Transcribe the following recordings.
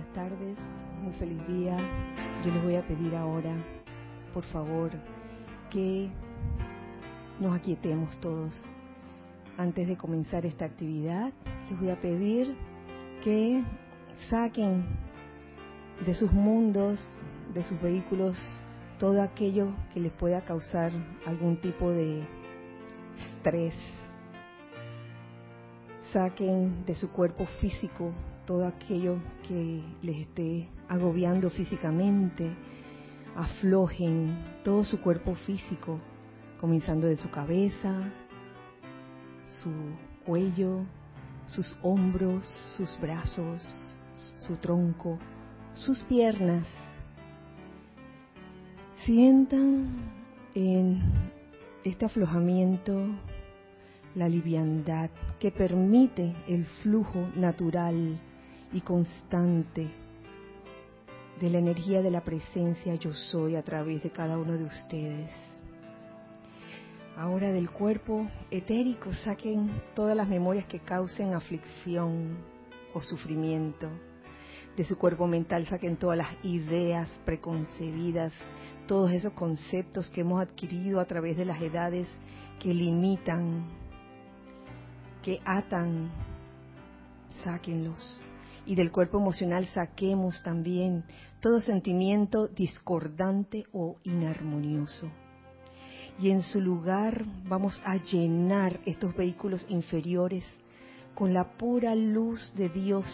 buenas tardes, muy feliz día. Yo les voy a pedir ahora, por favor, que nos aquietemos todos. Antes de comenzar esta actividad, les voy a pedir que saquen de sus mundos, de sus vehículos, todo aquello que les pueda causar algún tipo de estrés. Saquen de su cuerpo físico todo aquello que les esté agobiando físicamente, aflojen todo su cuerpo físico, comenzando de su cabeza, su cuello, sus hombros, sus brazos, su tronco, sus piernas. Sientan en este aflojamiento la liviandad que permite el flujo natural y constante de la energía de la presencia yo soy a través de cada uno de ustedes. Ahora del cuerpo etérico saquen todas las memorias que causen aflicción o sufrimiento. De su cuerpo mental saquen todas las ideas preconcebidas, todos esos conceptos que hemos adquirido a través de las edades que limitan, que atan, sáquenlos y del cuerpo emocional saquemos también todo sentimiento discordante o inarmonioso. Y en su lugar vamos a llenar estos vehículos inferiores con la pura luz de Dios,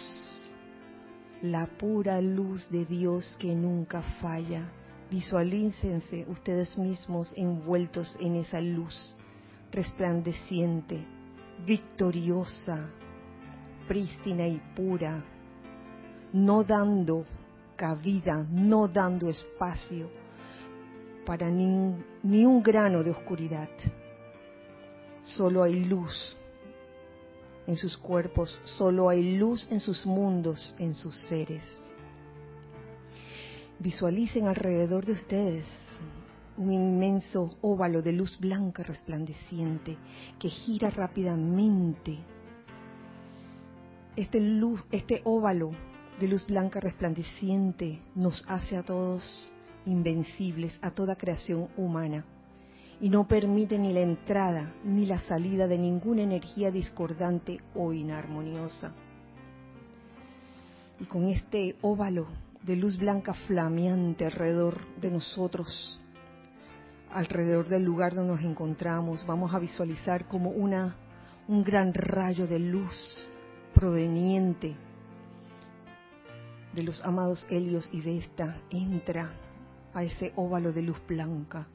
la pura luz de Dios que nunca falla. Visualícense ustedes mismos envueltos en esa luz resplandeciente, victoriosa, prístina y pura, no dando cabida, no dando espacio para ni, ni, un grano de oscuridad. Solo hay luz en sus cuerpos, solo hay luz en sus mundos, en sus seres. Visualicen alrededor de ustedes un inmenso óvalo de luz blanca resplandeciente que gira rápidamente. Este, luz, este óvalo de luz blanca resplandeciente nos hace a todos invencibles, a toda creación humana, y no permite ni la entrada ni la salida de ninguna energía discordante o inarmoniosa. Y con este óvalo de luz blanca flameante alrededor de nosotros, alrededor del lugar donde nos encontramos, vamos a visualizar como una un gran rayo de luz proveniente de los amados Helios y Vesta entra a ese óvalo de luz blanca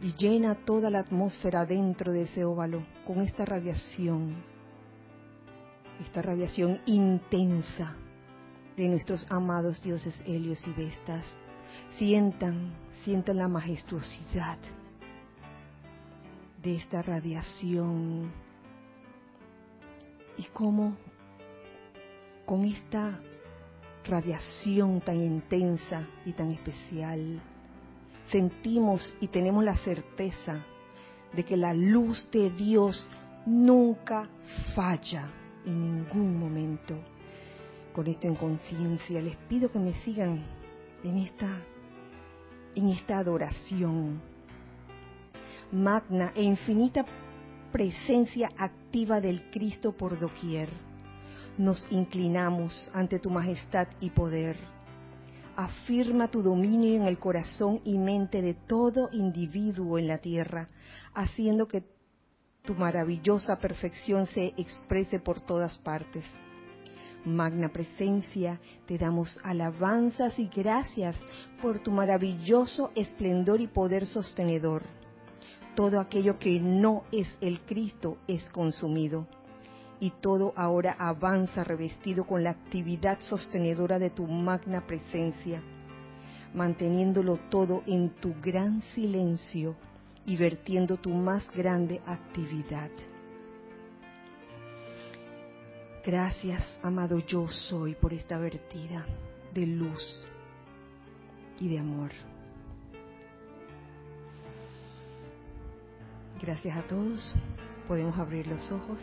y llena toda la atmósfera dentro de ese óvalo con esta radiación, esta radiación intensa de nuestros amados dioses Helios y Vestas. Sientan, sientan la majestuosidad de esta radiación y cómo con esta radiación tan intensa y tan especial, sentimos y tenemos la certeza de que la luz de Dios nunca falla en ningún momento. Con esto en conciencia, les pido que me sigan en esta, en esta adoración. Magna e infinita presencia activa del Cristo por doquier nos inclinamos ante tu majestad y poder. Afirma tu dominio en el corazón y mente de todo individuo en la tierra, haciendo que tu maravillosa perfección se exprese por todas partes. Magna presencia, te damos alabanzas y gracias por tu maravilloso esplendor y poder sostenedor. Todo aquello que no es el Cristo es consumido y todo ahora avanza revestido con la actividad sostenedora de tu magna presencia, manteniéndolo todo en tu gran silencio y vertiendo tu más grande actividad. Gracias, amado yo soy, por esta vertida de luz y de amor. Gracias a todos. Podemos abrir los ojos.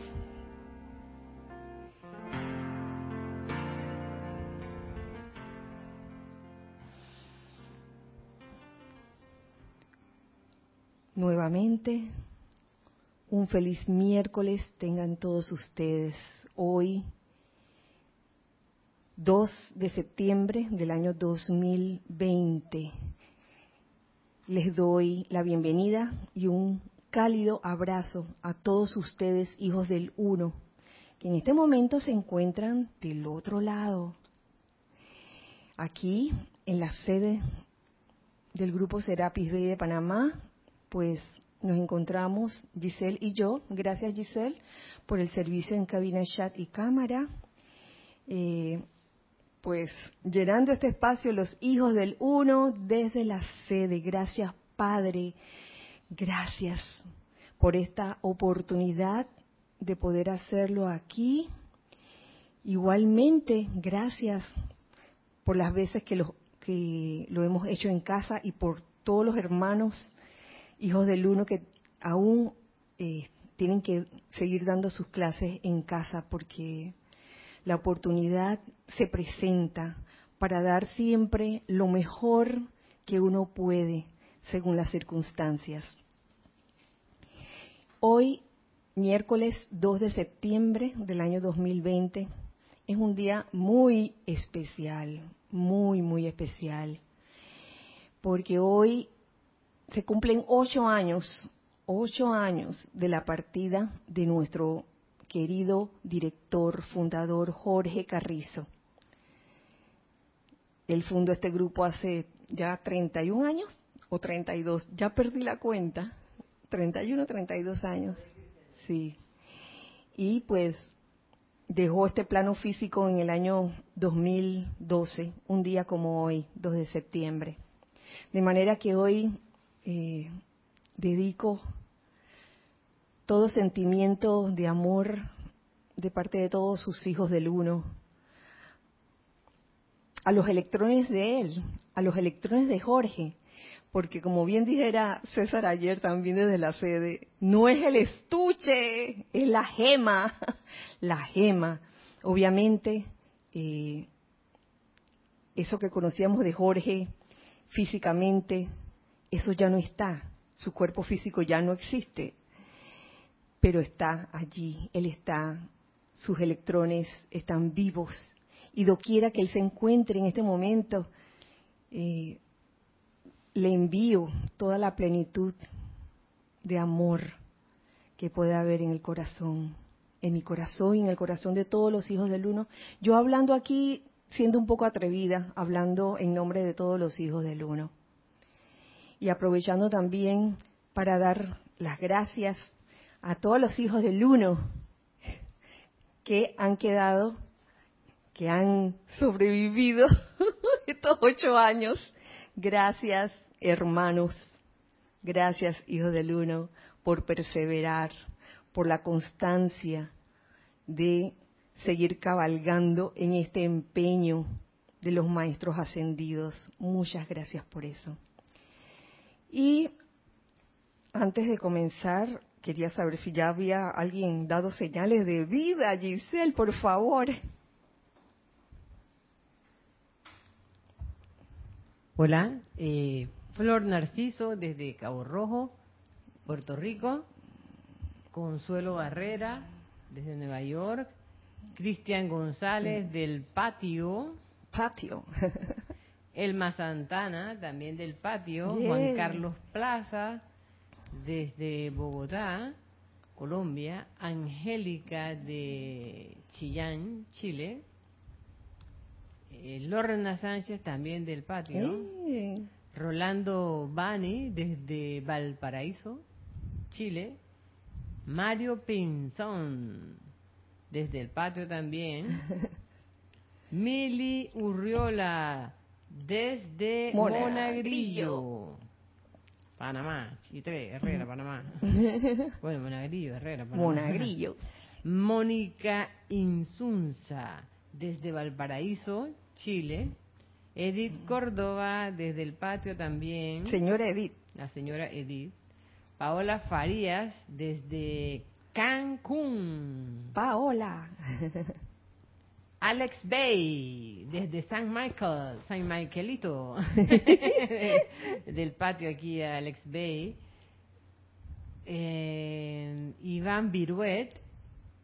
Nuevamente. Un feliz miércoles tengan todos ustedes. Hoy, 2 de septiembre del año 2020, les doy la bienvenida y un cálido abrazo a todos ustedes, hijos del Uno, que en este momento se encuentran del otro lado. Aquí, en la sede del Grupo Serapis Bay de Panamá, pues nos encontramos Giselle y yo. Gracias Giselle por el servicio en cabina, chat y cámara. Eh, pues llenando este espacio los hijos del uno desde la sede. Gracias Padre, gracias por esta oportunidad de poder hacerlo aquí. Igualmente, gracias por las veces que que lo hemos hecho en casa y por todos los hermanos hijos del uno que aún eh, tienen que seguir dando sus clases en casa porque la oportunidad se presenta para dar siempre lo mejor que uno puede según las circunstancias. Hoy, miércoles 2 de septiembre del año 2020, es un día muy especial, muy, muy especial, porque hoy se cumplen ocho años, ocho años de la partida de nuestro querido director, fundador Jorge Carrizo. Él fundó este grupo hace ya 31 años o 32, ya perdí la cuenta, 31, 32 años, sí. Y pues dejó este plano físico en el año 2012, un día como hoy, 2 de septiembre. De manera que hoy eh, dedico todo sentimiento de amor de parte de todos sus hijos del uno a los electrones de él, a los electrones de Jorge, porque como bien dijera César ayer también desde la sede, no es el estuche, es la gema, la gema. Obviamente, eh, eso que conocíamos de Jorge físicamente, eso ya no está, su cuerpo físico ya no existe, pero está allí, él está, sus electrones están vivos y doquiera que él se encuentre en este momento, eh, le envío toda la plenitud de amor que puede haber en el corazón, en mi corazón y en el corazón de todos los hijos del uno. Yo hablando aquí, siendo un poco atrevida, hablando en nombre de todos los hijos del uno y aprovechando también para dar las gracias a todos los hijos del uno que han quedado, que han sobrevivido estos ocho años. Gracias, hermanos. Gracias, hijos del uno, por perseverar, por la constancia de seguir cabalgando en este empeño de los maestros ascendidos. Muchas gracias por eso. Y antes de comenzar, quería saber si ya había alguien dado señales de vida. Giselle, por favor. Hola, eh, Flor Narciso desde Cabo Rojo, Puerto Rico. Consuelo Barrera desde Nueva York. Cristian González del Patio. Patio. Elma Santana, también del patio, Juan Carlos Plaza, desde Bogotá, Colombia, Angélica de Chillán, Chile, eh, Lorena Sánchez, también del patio, Rolando Bani, desde Valparaíso, Chile, Mario Pinzón, desde el patio también, Mili Urriola, desde Monagrillo. Panamá, Chitre, Herrera, Panamá. bueno, Monagrillo, Herrera, Panamá. Monagrillo. Mónica Insunza, desde Valparaíso, Chile. Edith Córdoba, desde el patio también. Señora Edith. La señora Edith. Paola Farías, desde Cancún. Paola. Alex Bay, desde San Michael, San Michaelito, del patio aquí a Alex Bay. eh, Iván Viruet,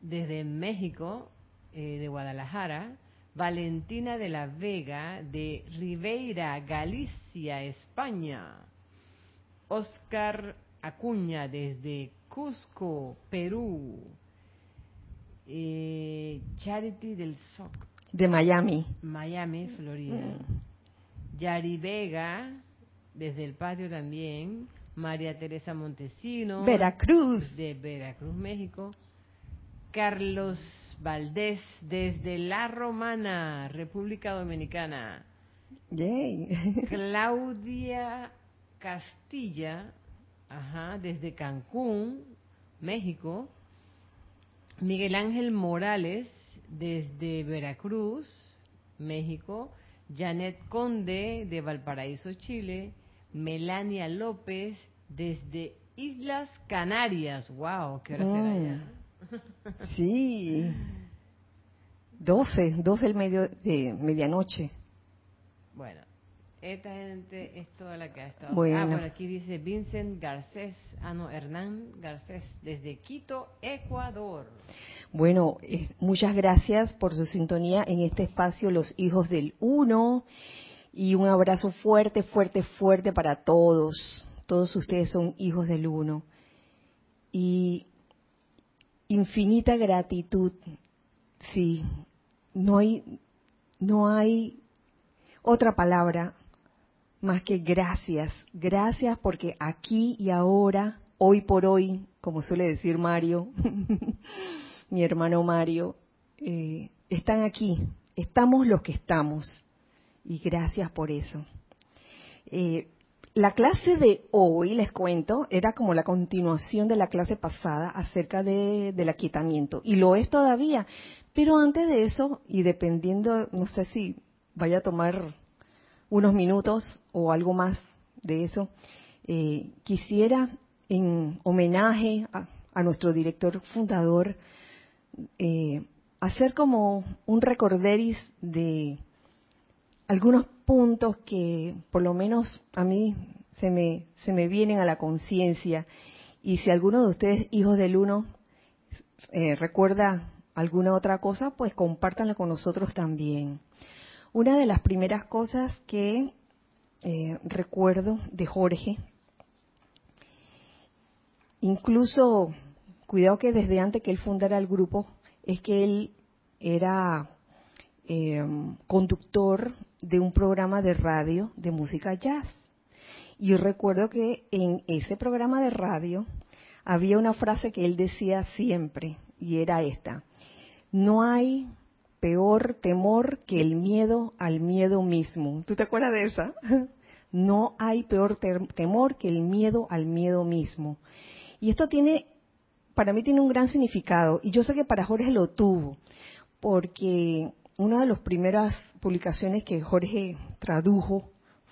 desde México, eh, de Guadalajara. Valentina de la Vega, de Ribeira, Galicia, España. Oscar Acuña, desde Cusco, Perú. Eh, Charity del SOC, De Miami. Miami, Florida. Yari Vega, desde el patio también. María Teresa Montesino. Veracruz. De Veracruz, México. Carlos Valdés, desde La Romana, República Dominicana. Yay. Claudia Castilla, ajá, desde Cancún, México. Miguel Ángel Morales, desde Veracruz, México. Janet Conde, de Valparaíso, Chile. Melania López, desde Islas Canarias. ¡Wow! ¿Qué hora será Mm. ya? Sí. 12, 12 el medio de medianoche. Bueno, esta gente es toda la que ha estado. Bueno. Ah, bueno, aquí dice Vincent Garcés, ah no, Hernán Garcés, desde Quito, Ecuador. Bueno, eh, muchas gracias por su sintonía en este espacio Los Hijos del Uno y un abrazo fuerte, fuerte, fuerte para todos. Todos ustedes son hijos del Uno. Y infinita gratitud. Sí, no hay, no hay otra palabra más que gracias. Gracias porque aquí y ahora, hoy por hoy, como suele decir Mario, mi hermano Mario, eh, están aquí. Estamos los que estamos. Y gracias por eso. Eh, la clase de hoy, les cuento, era como la continuación de la clase pasada acerca de, del aquietamiento. Y lo es todavía. Pero antes de eso, y dependiendo, no sé si vaya a tomar unos minutos o algo más de eso, eh, quisiera en homenaje a, nuestro director fundador eh, hacer como un recorderis de algunos puntos que por lo menos a mí se me, se me vienen a la conciencia y si alguno de ustedes, hijos del uno, eh, recuerda alguna otra cosa, pues compártanla con nosotros también. Una de las primeras cosas que eh, recuerdo de Jorge, incluso, cuidado que desde antes que él fundara el grupo, es que él era eh, conductor de un programa de radio de música jazz. Y recuerdo que en ese programa de radio había una frase que él decía siempre, y era esta, no hay peor temor que el miedo al miedo mismo. ¿Tú te acuerdas de esa? No hay peor temor que el miedo al miedo mismo. Y esto tiene, para mí tiene un gran significado, y yo sé que para Jorge lo tuvo, porque una de las primeras publicaciones que Jorge tradujo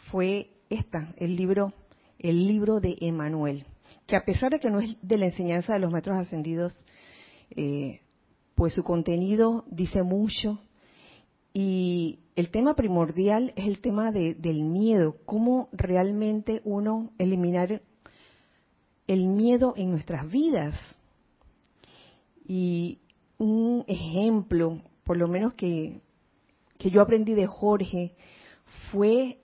fue esta, el libro, el libro de Emanuel, que a pesar de que no es de la enseñanza de los maestros ascendidos, eh, pues su contenido dice mucho y el tema primordial es el tema de, del miedo, cómo realmente uno eliminar el miedo en nuestras vidas. Y un ejemplo, por lo menos que, que yo aprendí de Jorge, fue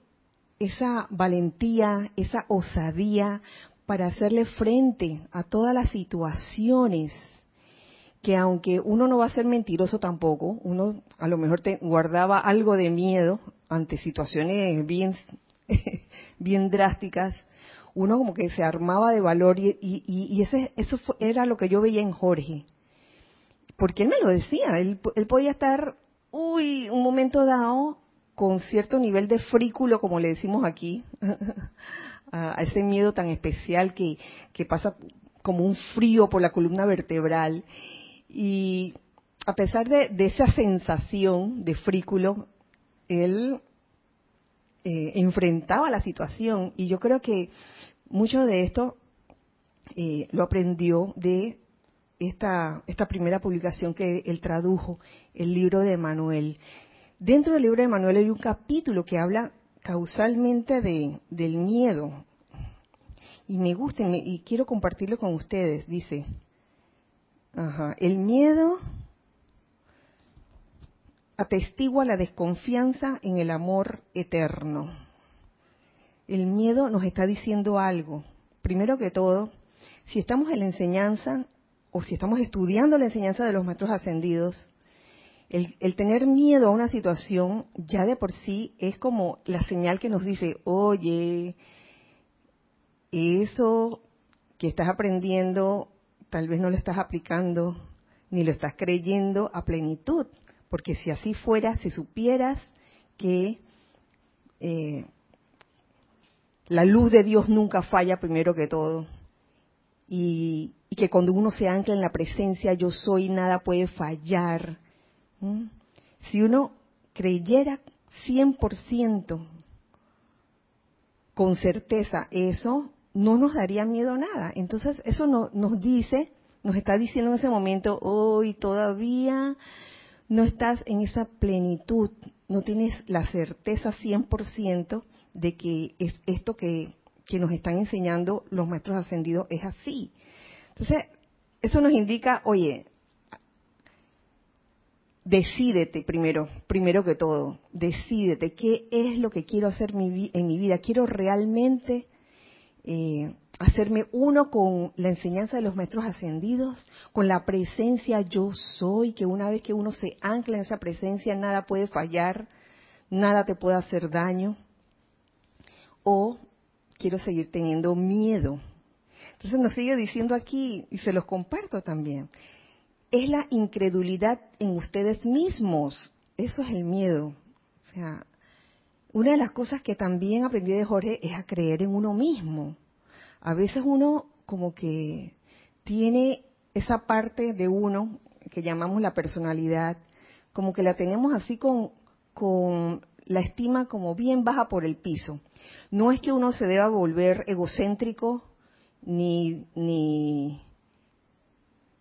esa valentía, esa osadía para hacerle frente a todas las situaciones que aunque uno no va a ser mentiroso tampoco, uno a lo mejor te guardaba algo de miedo ante situaciones bien, drásticas, uno como que se armaba de valor y, y, y ese, eso fue, era lo que yo veía en Jorge. Porque él me lo decía, él, él podía estar, uy, un momento dado con cierto nivel de frículo, como le decimos aquí, a, ese miedo tan especial que pasa como un frío por la columna vertebral. Y a pesar de, esa sensación de frículo, él eh, enfrentaba la situación. Y yo creo que mucho de esto eh, lo aprendió de esta, esta primera publicación que él tradujo, el libro de Manuel. Dentro del libro de Manuel hay un capítulo que habla causalmente de, del miedo. y me gusta y, quiero compartirlo con ustedes. Dice, el miedo atestigua la desconfianza en el amor eterno. El miedo nos está diciendo algo. Primero que todo, si estamos en la enseñanza o si estamos estudiando la enseñanza de los maestros ascendidos, el, tener miedo a una situación ya de por sí es como la señal que nos dice, oye, eso que estás aprendiendo tal vez no lo estás aplicando ni lo estás creyendo a plenitud, porque si así fuera, si supieras que eh, la luz de Dios nunca falla primero que todo, y, que cuando uno se ancla en la presencia yo soy, nada puede fallar. Si uno creyera 100% con certeza eso, no nos daría miedo nada. Entonces, eso no, nos dice, nos está diciendo en ese momento, hoy todavía no estás en esa plenitud, no tienes la certeza 100% de que es esto que, que nos están enseñando los maestros ascendidos es así. Entonces, eso nos indica, oye, decídete primero, primero que todo, decídete qué es lo que quiero hacer en mi vida. Quiero realmente eh, hacerme uno con la enseñanza de los maestros ascendidos, con la presencia yo soy, que una vez que uno se ancla en esa presencia, nada puede fallar, nada te puede hacer daño. O quiero seguir teniendo miedo. Entonces nos sigue diciendo aquí, y se los comparto también, es la incredulidad en ustedes mismos. Eso es el miedo. O sea, una de las cosas que también aprendí de Jorge es a creer en uno mismo. A veces uno como que tiene esa parte de uno que llamamos la personalidad, como que la tenemos así con, la estima como bien baja por el piso. No es que uno se deba volver egocéntrico ni, ni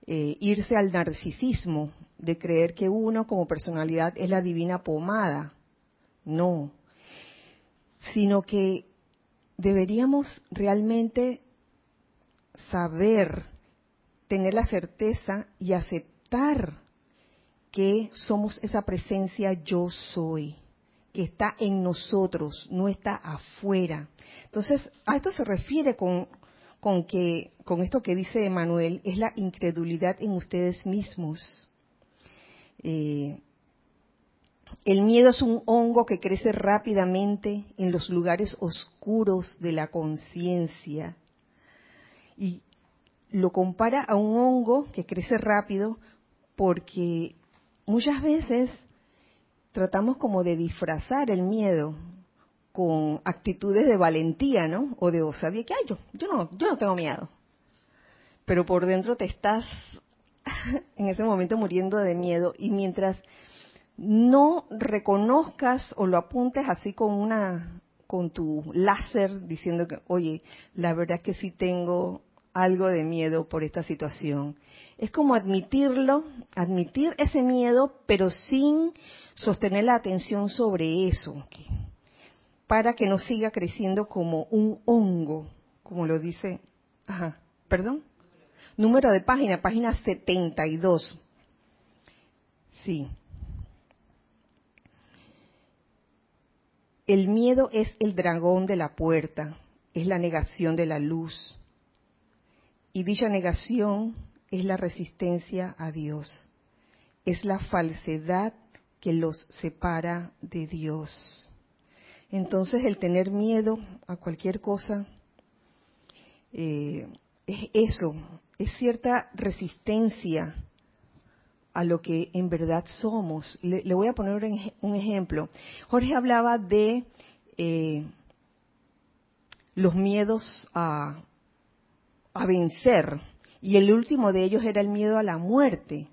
eh, irse al narcisismo de creer que uno como personalidad es la divina pomada. No, sino que deberíamos realmente saber, tener la certeza y aceptar que somos esa presencia yo soy, que está en nosotros, no está afuera. Entonces, a esto se refiere con con que con esto que dice Emanuel es la incredulidad en ustedes mismos. Eh, el miedo es un hongo que crece rápidamente en los lugares oscuros de la conciencia y lo compara a un hongo que crece rápido porque muchas veces tratamos como de disfrazar el miedo con actitudes de valentía, ¿no? O de osadía, que ay, yo, yo no, yo no tengo miedo. Pero por dentro te estás en ese momento muriendo de miedo y mientras no reconozcas o lo apuntes así con una con tu láser diciendo que, oye, la verdad es que sí tengo algo de miedo por esta situación. Es como admitirlo, admitir ese miedo, pero sin sostener la atención sobre eso para que no siga creciendo como un hongo, como lo dice, ajá, perdón, número de página, página 72. Sí. El miedo es el dragón de la puerta, es la negación de la luz. Y dicha negación es la resistencia a Dios. Es la falsedad que los separa de Dios. Entonces el tener miedo a cualquier cosa eh, es eso, es cierta resistencia a lo que en verdad somos. Le, voy a poner un ejemplo. Jorge hablaba de eh, los miedos a, a vencer y el último de ellos era el miedo a la muerte.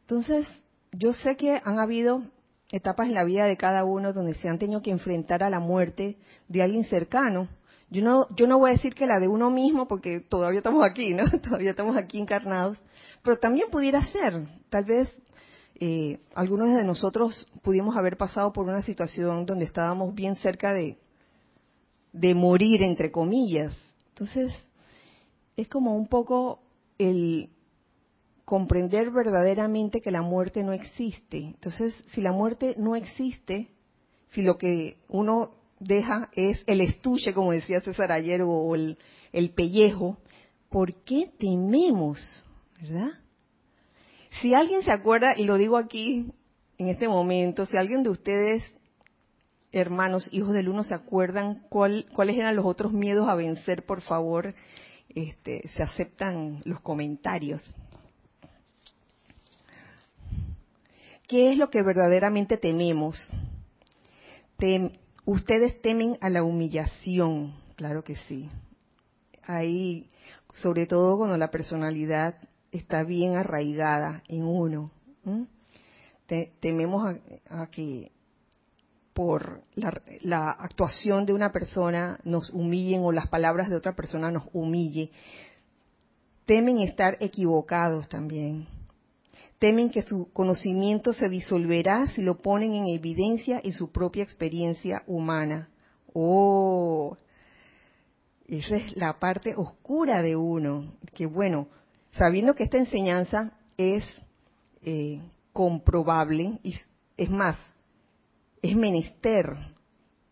Entonces, yo sé que han habido etapas en la vida de cada uno donde se han tenido que enfrentar a la muerte de alguien cercano. Yo no, yo no voy a decir que la de uno mismo, porque todavía estamos aquí, ¿no? Todavía estamos aquí encarnados, pero también pudiera ser, tal vez eh, algunos de nosotros pudimos haber pasado por una situación donde estábamos bien cerca de, de morir, entre comillas. Entonces, es como un poco el comprender verdaderamente que la muerte no existe. Entonces, si la muerte no existe, si lo que uno deja es el estuche, como decía César ayer, o el, el pellejo, ¿por qué tememos? ¿Verdad? Si alguien se acuerda, y lo digo aquí en este momento, si alguien de ustedes, hermanos, hijos del uno, se acuerdan cuál, cuáles eran los otros miedos a vencer, por favor, este, se aceptan los comentarios. ¿Qué es lo que verdaderamente tememos? Ustedes temen a la humillación, claro que sí. Ahí, sobre todo cuando la personalidad está bien arraigada en uno. tememos a, que por la, la, actuación de una persona nos humillen o las palabras de otra persona nos humille. Temen estar equivocados también. Temen que su conocimiento se disolverá si lo ponen en evidencia en su propia experiencia humana. Oh, esa es la parte oscura de uno. Que bueno, sabiendo que esta enseñanza es eh, comprobable, y es más, es menester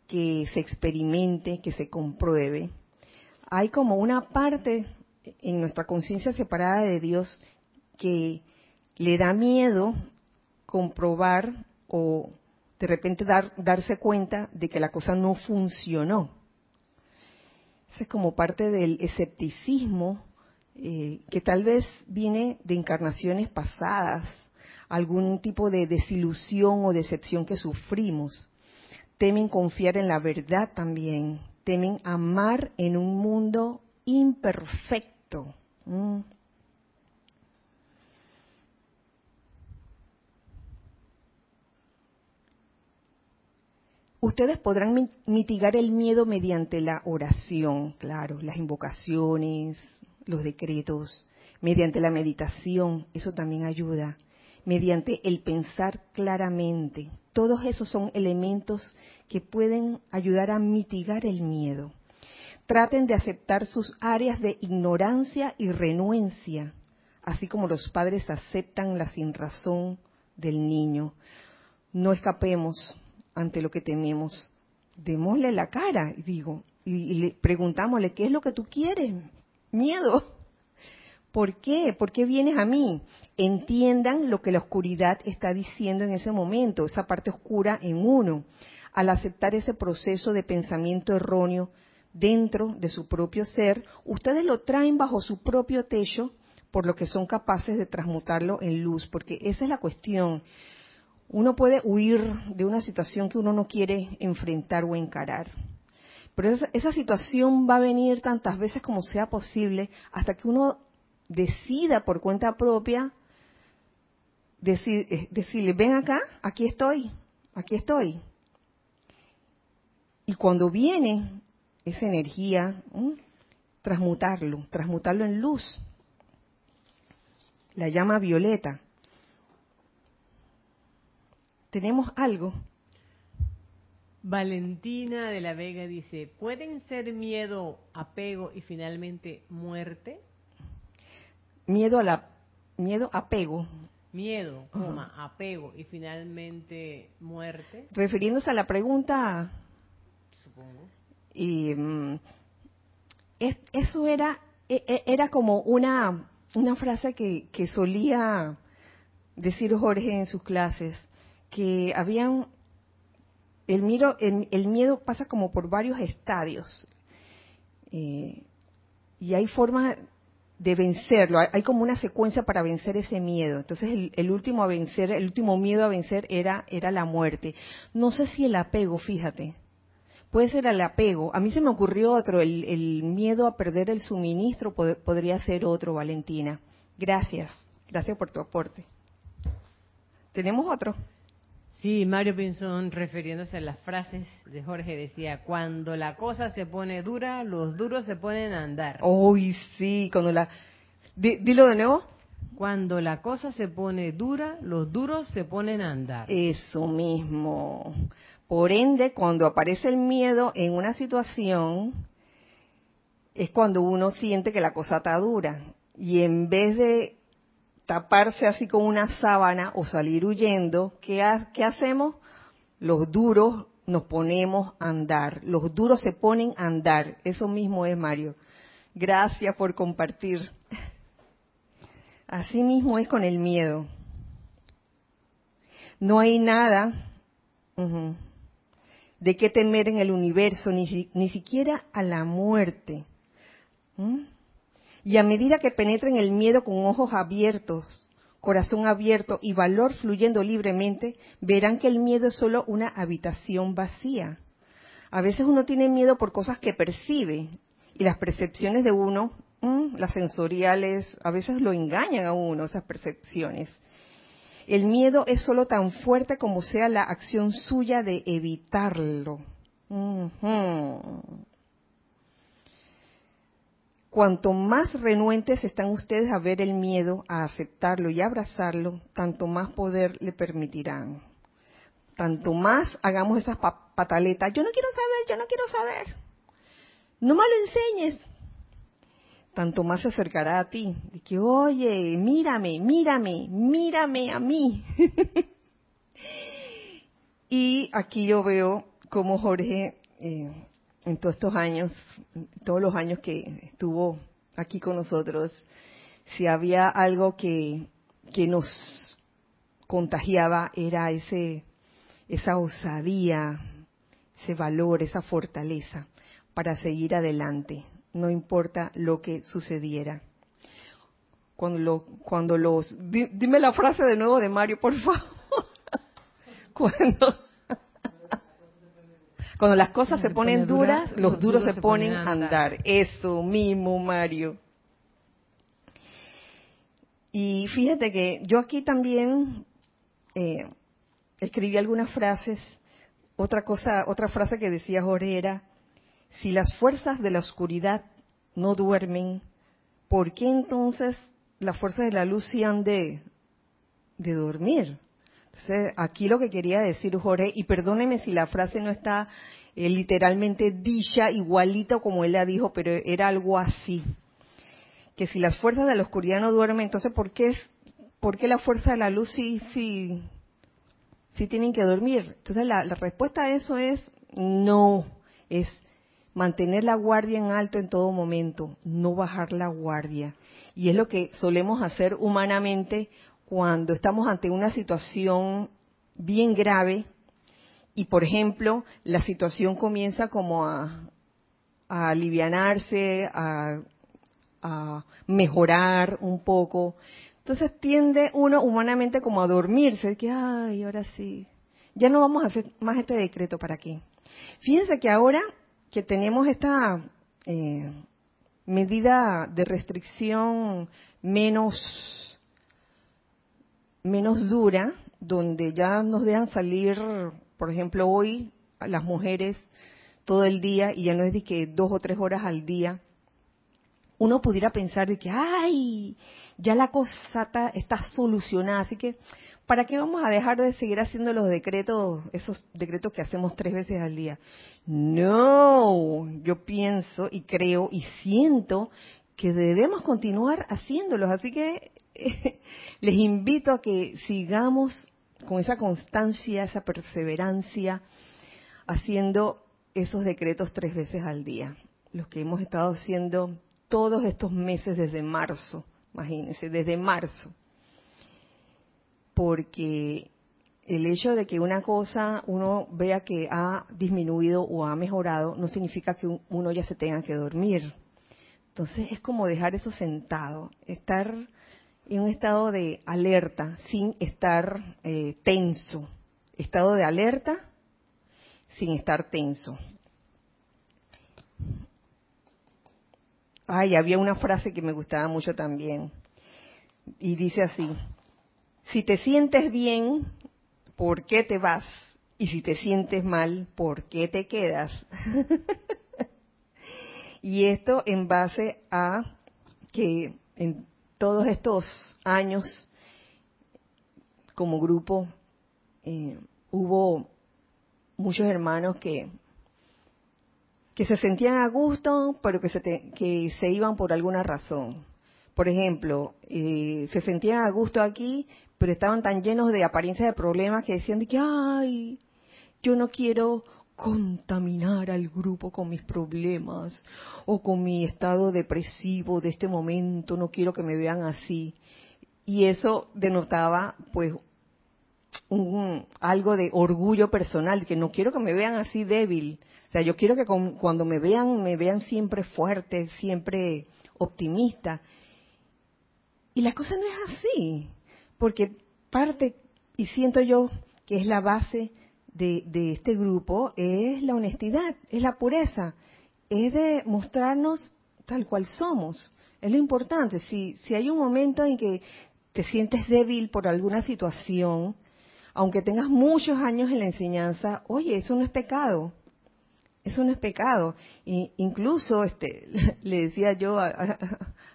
que se experimente, que se compruebe, hay como una parte en nuestra conciencia separada de Dios que le da miedo comprobar o de repente dar, darse cuenta de que la cosa no funcionó. Eso es como parte del escepticismo eh, que tal vez viene de encarnaciones pasadas, algún tipo de desilusión o decepción que sufrimos. Temen confiar en la verdad también, temen amar en un mundo imperfecto. Mm. Ustedes podrán mitigar el miedo mediante la oración, claro, las invocaciones, los decretos, mediante la meditación, eso también ayuda, mediante el pensar claramente. Todos esos son elementos que pueden ayudar a mitigar el miedo. Traten de aceptar sus áreas de ignorancia y renuencia, así como los padres aceptan la sinrazón del niño. No escapemos ante lo que tememos. Démosle la cara, digo, y, le preguntámosle, ¿qué es lo que tú quieres? Miedo. ¿Por qué? ¿Por qué vienes a mí? Entiendan lo que la oscuridad está diciendo en ese momento, esa parte oscura en uno. Al aceptar ese proceso de pensamiento erróneo dentro de su propio ser, ustedes lo traen bajo su propio techo, por lo que son capaces de transmutarlo en luz, porque esa es la cuestión. Uno puede huir de una situación que uno no quiere enfrentar o encarar. Pero esa, situación va a venir tantas veces como sea posible hasta que uno decida por cuenta propia eh, decirle, ven acá, aquí estoy, aquí estoy. Y cuando viene esa energía, transmutarlo, transmutarlo en luz. La llama violeta tenemos algo. Valentina de la Vega dice, ¿pueden ser miedo, apego y finalmente muerte? Miedo a la miedo, apego. Miedo, coma, apego y finalmente muerte. Refiriéndose a la pregunta. Supongo. Y mm, eso era e, e, era como una una frase que, que solía decir Jorge en sus clases que habían el miedo, el, miedo pasa como por varios estadios eh, y hay formas de vencerlo, hay, como una secuencia para vencer ese miedo. Entonces el, último a vencer, el último miedo a vencer era, era la muerte. No sé si el apego, fíjate, puede ser el apego. A mí se me ocurrió otro, el, miedo a perder el suministro podría ser otro, Valentina. Gracias, gracias por tu aporte. ¿Tenemos otro? Sí, Mario Pinzón, refiriéndose a las frases de Jorge, decía, cuando la cosa se pone dura, los duros se ponen a andar. Uy, sí, cuando la... dilo de nuevo. Cuando la cosa se pone dura, los duros se ponen a andar. Eso mismo. Por ende, cuando aparece el miedo en una situación, es cuando uno siente que la cosa está dura. Y en vez de taparse así con una sábana o salir huyendo, ¿qué, ¿qué hacemos? Los duros nos ponemos a andar. Los duros se ponen a andar. Eso mismo es, Mario. Gracias por compartir. Así mismo es con el miedo. No hay nada de qué temer en el universo, ni, ni siquiera a la muerte. Y a medida que penetren el miedo con ojos abiertos, corazón abierto y valor fluyendo libremente, verán que el miedo es solo una habitación vacía. A veces uno tiene miedo por cosas que percibe y las percepciones de uno, las sensoriales, a veces lo engañan a uno, esas percepciones. El miedo es solo tan fuerte como sea la acción suya de evitarlo. Cuanto más renuentes están ustedes a ver el miedo, a aceptarlo y abrazarlo, tanto más poder le permitirán. Tanto más hagamos esas pataletas. Yo no quiero saber, yo no quiero saber. No me lo enseñes. Tanto más se acercará a ti. De que, oye, mírame, mírame, mírame a mí. y aquí yo veo cómo Jorge eh, en todos estos años, todos los años que estuvo aquí con nosotros, si había algo que, nos contagiaba era ese, esa osadía, ese valor, esa fortaleza para seguir adelante, no importa lo que sucediera. Cuando, lo, cuando los... dime la frase de nuevo de Mario, por favor. cuando cuando las cosas se, ponen duras, los duros se, ponen a andar. Eso mismo, Mario. Y fíjate que yo aquí también eh, escribí algunas frases. Otra cosa, otra frase que decía Jorge era: si las fuerzas de la oscuridad no duermen, ¿por qué entonces las fuerzas de la luz sí han de, de dormir? Aquí lo que quería decir, Jorge, y perdóneme si la frase no está eh, literalmente dicha igualita como él la dijo, pero era algo así. Que si las fuerzas de la oscuridad no duermen, entonces ¿por qué, por qué la fuerza de la luz sí, sí, sí tienen que dormir? Entonces la, la respuesta a eso es no, es mantener la guardia en alto en todo momento, no bajar la guardia. Y es lo que solemos hacer humanamente cuando estamos ante una situación bien grave y, por ejemplo, la situación comienza como a, a alivianarse, a, mejorar un poco. Entonces tiende uno humanamente como a dormirse, que, ay, ahora sí, ya no vamos a hacer más este decreto para aquí. Fíjense que ahora que tenemos esta eh, medida de restricción menos menos dura, donde ya nos dejan salir, por ejemplo, hoy las mujeres todo el día y ya no es de que dos o tres horas al día, uno pudiera pensar de que, ay, ya la cosa está, está solucionada, así que, ¿para qué vamos a dejar de seguir haciendo los decretos, esos decretos que hacemos tres veces al día? No, yo pienso y creo y siento que debemos continuar haciéndolos, así que les invito a que sigamos con esa constancia, esa perseverancia, haciendo esos decretos tres veces al día, los que hemos estado haciendo todos estos meses desde marzo, imagínense, desde marzo, porque el hecho de que una cosa uno vea que ha disminuido o ha mejorado no significa que uno ya se tenga que dormir. Entonces es como dejar eso sentado, estar en un estado de alerta sin estar eh, tenso. Estado de alerta sin estar tenso. Ay, había una frase que me gustaba mucho también. Y dice así, si te sientes bien, ¿por qué te vas? Y si te sientes mal, ¿por qué te quedas? y esto en base a que en todos estos años como grupo eh, hubo muchos hermanos que que se sentían a gusto, pero que se, que se iban por alguna razón. Por ejemplo, eh, se sentían a gusto aquí, pero estaban tan llenos de apariencia de problemas que decían de que, ay, yo no quiero contaminar al grupo con mis problemas o con mi estado depresivo de este momento, no quiero que me vean así. Y eso denotaba pues un, algo de orgullo personal, que no quiero que me vean así débil. O sea, yo quiero que cuando me vean, me vean siempre fuerte, siempre optimista. Y la cosa no es así, porque parte, y siento yo que es la base de, este grupo, es la honestidad, es la pureza, es de mostrarnos tal cual somos. Es lo importante. Si, si hay un momento en que te sientes débil por alguna situación, aunque tengas muchos años en la enseñanza, oye, eso no es pecado. Eso no es pecado. Y incluso este, le decía yo a,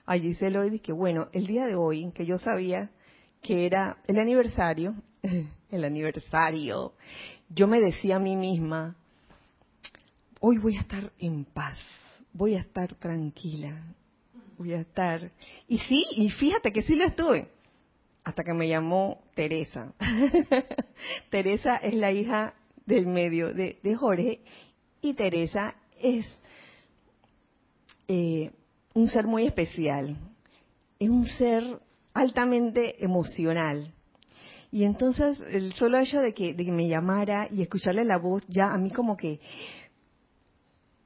a, hoy que, bueno, el día de hoy, que yo sabía que era el aniversario, el aniversario, yo me decía a mí misma, hoy voy a estar en paz, voy a estar tranquila, voy a estar... Y sí, y fíjate que sí lo estuve hasta que me llamó Teresa. Teresa es la hija del medio de, Jorge y Teresa es eh, un ser muy especial, es un ser altamente emocional. Y entonces el solo hecho de que, de que me llamara y escucharle la voz, ya a mí como que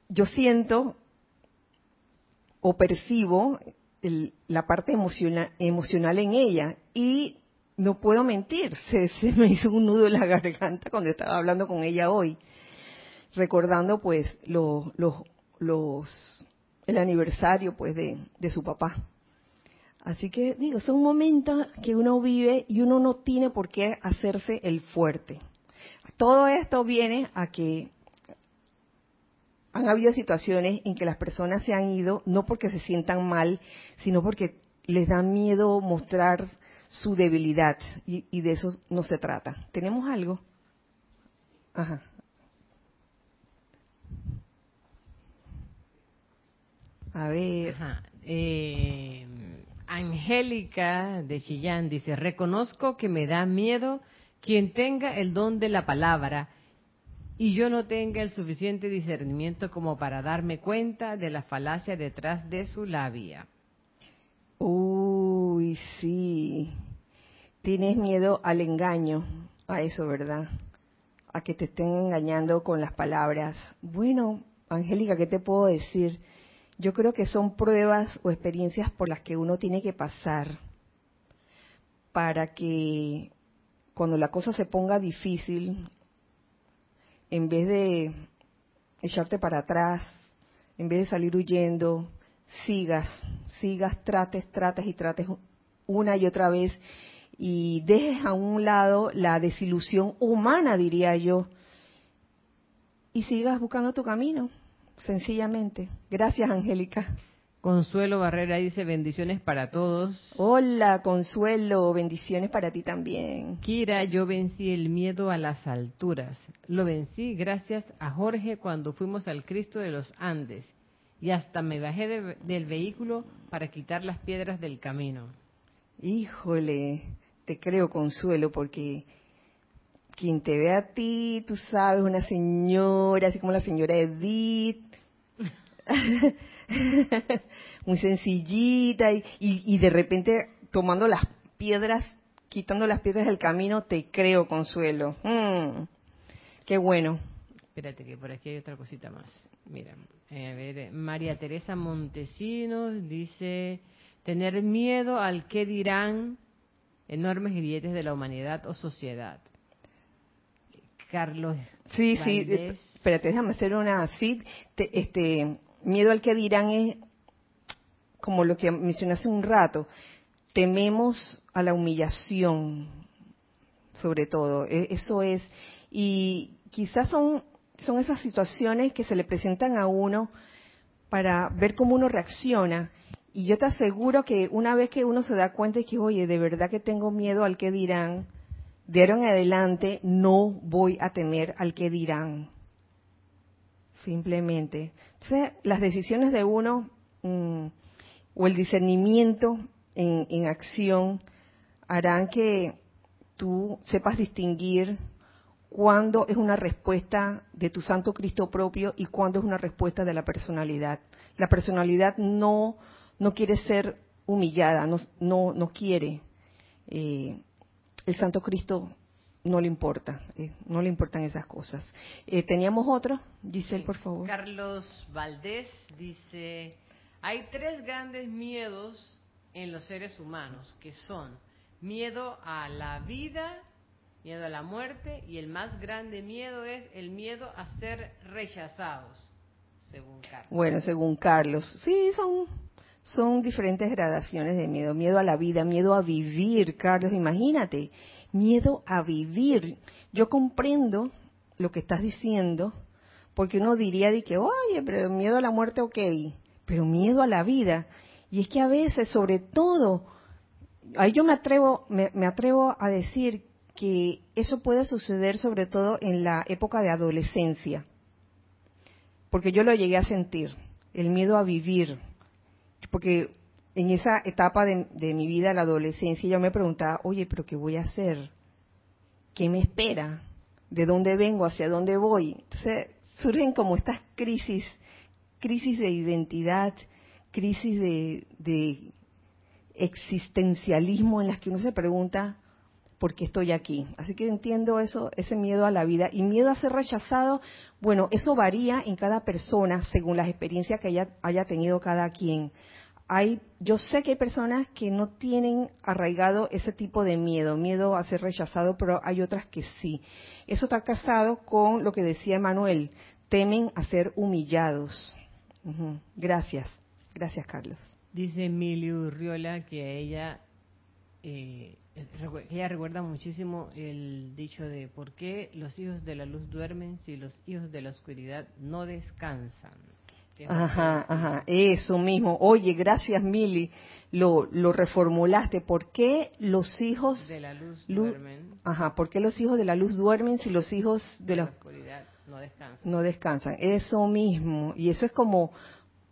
yo siento o percibo la parte emocional, emocional en ella y no puedo mentir, se, me hizo un nudo en la garganta cuando estaba hablando con ella hoy, recordando pues los, los, el aniversario pues de su papá. Así que digo, son momentos que uno vive y uno no tiene por qué hacerse el fuerte. Todo esto viene a que han habido situaciones en que las personas se han ido no porque se sientan mal, sino porque les da miedo mostrar su debilidad y, de eso no se trata. ¿Tenemos algo? Ajá. A ver. Eh, Angélica de Chillán dice, reconozco que me da miedo quien tenga el don de la palabra y yo no tenga el suficiente discernimiento como para darme cuenta de la falacia detrás de su labia. Uy, sí. Tienes miedo al engaño, a eso, ¿verdad? A que te estén engañando con las palabras. Bueno, Angélica, ¿qué te puedo decir? Yo creo que son pruebas o experiencias por las que uno tiene que pasar para que cuando la cosa se ponga difícil en vez de echarte para atrás, en vez de salir huyendo, sigas, sigas, trates, trates y trates una y otra vez y dejes a un lado la desilusión humana, diría yo, y sigas buscando tu camino, sencillamente. Gracias, Angélica. Consuelo Barrera dice bendiciones para todos. Hola, Consuelo, bendiciones para ti también. Kira, yo vencí el miedo a las alturas. Lo vencí gracias a Jorge cuando fuimos al Cristo de los Andes y hasta me bajé del vehículo para quitar las piedras del camino. Híjole, te creo, Consuelo, porque quien te ve a ti, tú sabes, una señora, así como la señora Edith. muy sencillita y, de repente tomando las piedras, quitando las piedras del camino, te creo consuelo. Mm, qué bueno. Espérate que por aquí hay otra cosita más. Mira, eh, a ver, eh, María Teresa Montesinos dice tener miedo al que dirán enormes grietes de la humanidad o sociedad. Carlos. Sí, sí, espérate, déjame hacer una. Sí, este, miedo al que dirán es como lo que mencioné hace un rato, tememos a la humillación, sobre todo, e, eso es, y quizás son, son esas situaciones que se le presentan a uno para ver cómo uno reacciona. Y yo te aseguro que una vez que uno se da cuenta de que, oye, de verdad que tengo miedo al que dirán, de ahora en adelante no voy a temer al que dirán simplemente. Entonces, las decisiones de uno mm, o el discernimiento en, acción harán que tú sepas distinguir cuándo es una respuesta de tu Santo Cristo propio y cuándo es una respuesta de la personalidad. La personalidad no, no quiere ser humillada, no, no, no quiere. Eh, el Santo Cristo no le importa, eh, no le importan esas cosas. Eh, Teníamos otro, Giselle, por favor. Carlos Valdés dice, hay tres grandes miedos en los seres humanos, que son miedo a la vida, miedo a la muerte y el más grande miedo es el miedo a ser rechazados, según Carlos. Bueno, según Carlos, sí, son, son diferentes gradaciones de miedo. Miedo a la vida, miedo a vivir, Carlos, imagínate, miedo a vivir. Yo comprendo lo que estás diciendo, porque uno diría de que, oye, pero miedo a la muerte, ok, pero miedo a la vida. Y es que a veces, sobre todo, ahí yo me atrevo, me, me atrevo a decir que eso puede suceder sobre todo en la época de adolescencia, porque yo lo llegué a sentir, el miedo a vivir, porque en esa etapa de, de, mi vida, la adolescencia, yo me preguntaba, oye, pero ¿qué voy a hacer? ¿Qué me espera? ¿De dónde vengo? ¿Hacia dónde voy? Entonces surgen como estas crisis, crisis de identidad, crisis de, de existencialismo en las que uno se pregunta, porque estoy aquí. Así que entiendo eso, ese miedo a la vida y miedo a ser rechazado. Bueno, eso varía en cada persona según las experiencias que haya tenido cada quien. Hay, yo sé que hay personas que no tienen arraigado ese tipo de miedo, miedo a ser rechazado, pero hay otras que sí. Eso está casado con lo que decía Manuel, temen a ser humillados. Gracias, gracias Carlos. Dice Emilio Urriola que ella eh, ella recuerda muchísimo el dicho de por qué los hijos de la luz duermen si los hijos de la oscuridad no descansan. Ajá, ajá, eso mismo. Oye, gracias Mili, lo, lo reformulaste. ¿Por qué los hijos de la luz, luz, duermen? Ajá, ¿por qué los hijos de la luz duermen si los hijos de, la oscuridad no descansan? No descansan, eso mismo. Y eso es como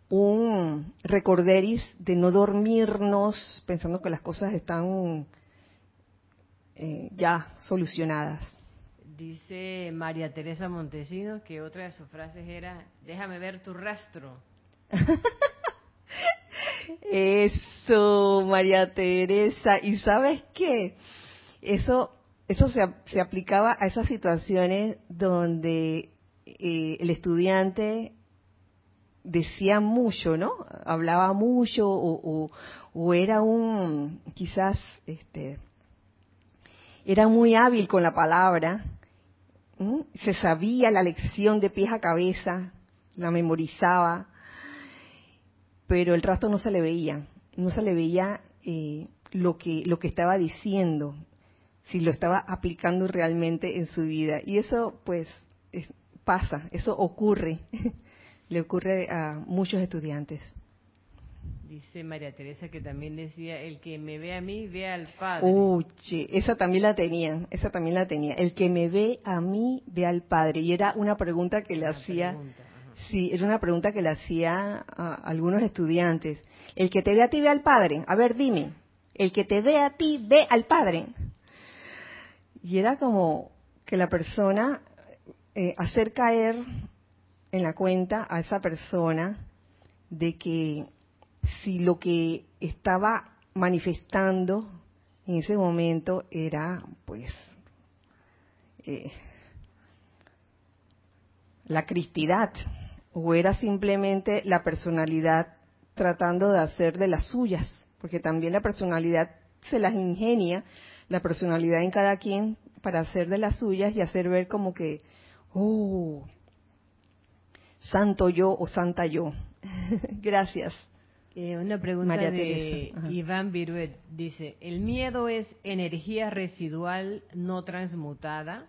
un recorderis de no dormirnos pensando que las cosas están eh, ya solucionadas. Dice María Teresa Montesinos que otra de sus frases era, déjame ver tu rastro. Eso, María Teresa. ¿Y sabes qué? Eso, eso se, se aplicaba a esas situaciones donde eh, el estudiante decía mucho, ¿no? Hablaba mucho o, o, o era un, quizás, este, era muy hábil con la palabra, ¿Mm? se sabía la lección de pies a cabeza, la memorizaba, pero el rastro no se le veía, no se le veía eh, lo que lo que estaba diciendo, si lo estaba aplicando realmente en su vida. Y eso, pues, es, pasa, eso ocurre, le ocurre a muchos estudiantes. Dice María Teresa que también decía, el que me ve a mí, ve al Padre. Uy, esa también la tenía, esa también la tenía. El que me ve a mí, ve al Padre. Y era una pregunta que le Una hacía, pregunta, sí, era una pregunta que le hacía a algunos estudiantes. El que te ve a ti, ve al Padre. A ver, dime, el que te ve a ti, ve al Padre. Y era como que la persona, eh, hacer caer en la cuenta a esa persona de que si lo que estaba manifestando en ese momento era, pues, eh, la cristidad, o era simplemente la personalidad tratando de hacer de las suyas, porque también la personalidad se las ingenia, la personalidad en cada quien para hacer de las suyas y hacer ver como que, oh, santo yo o santa yo. Gracias. Eh, una pregunta María de. Iván Viruet. Dice, ¿el miedo es energía residual no transmutada?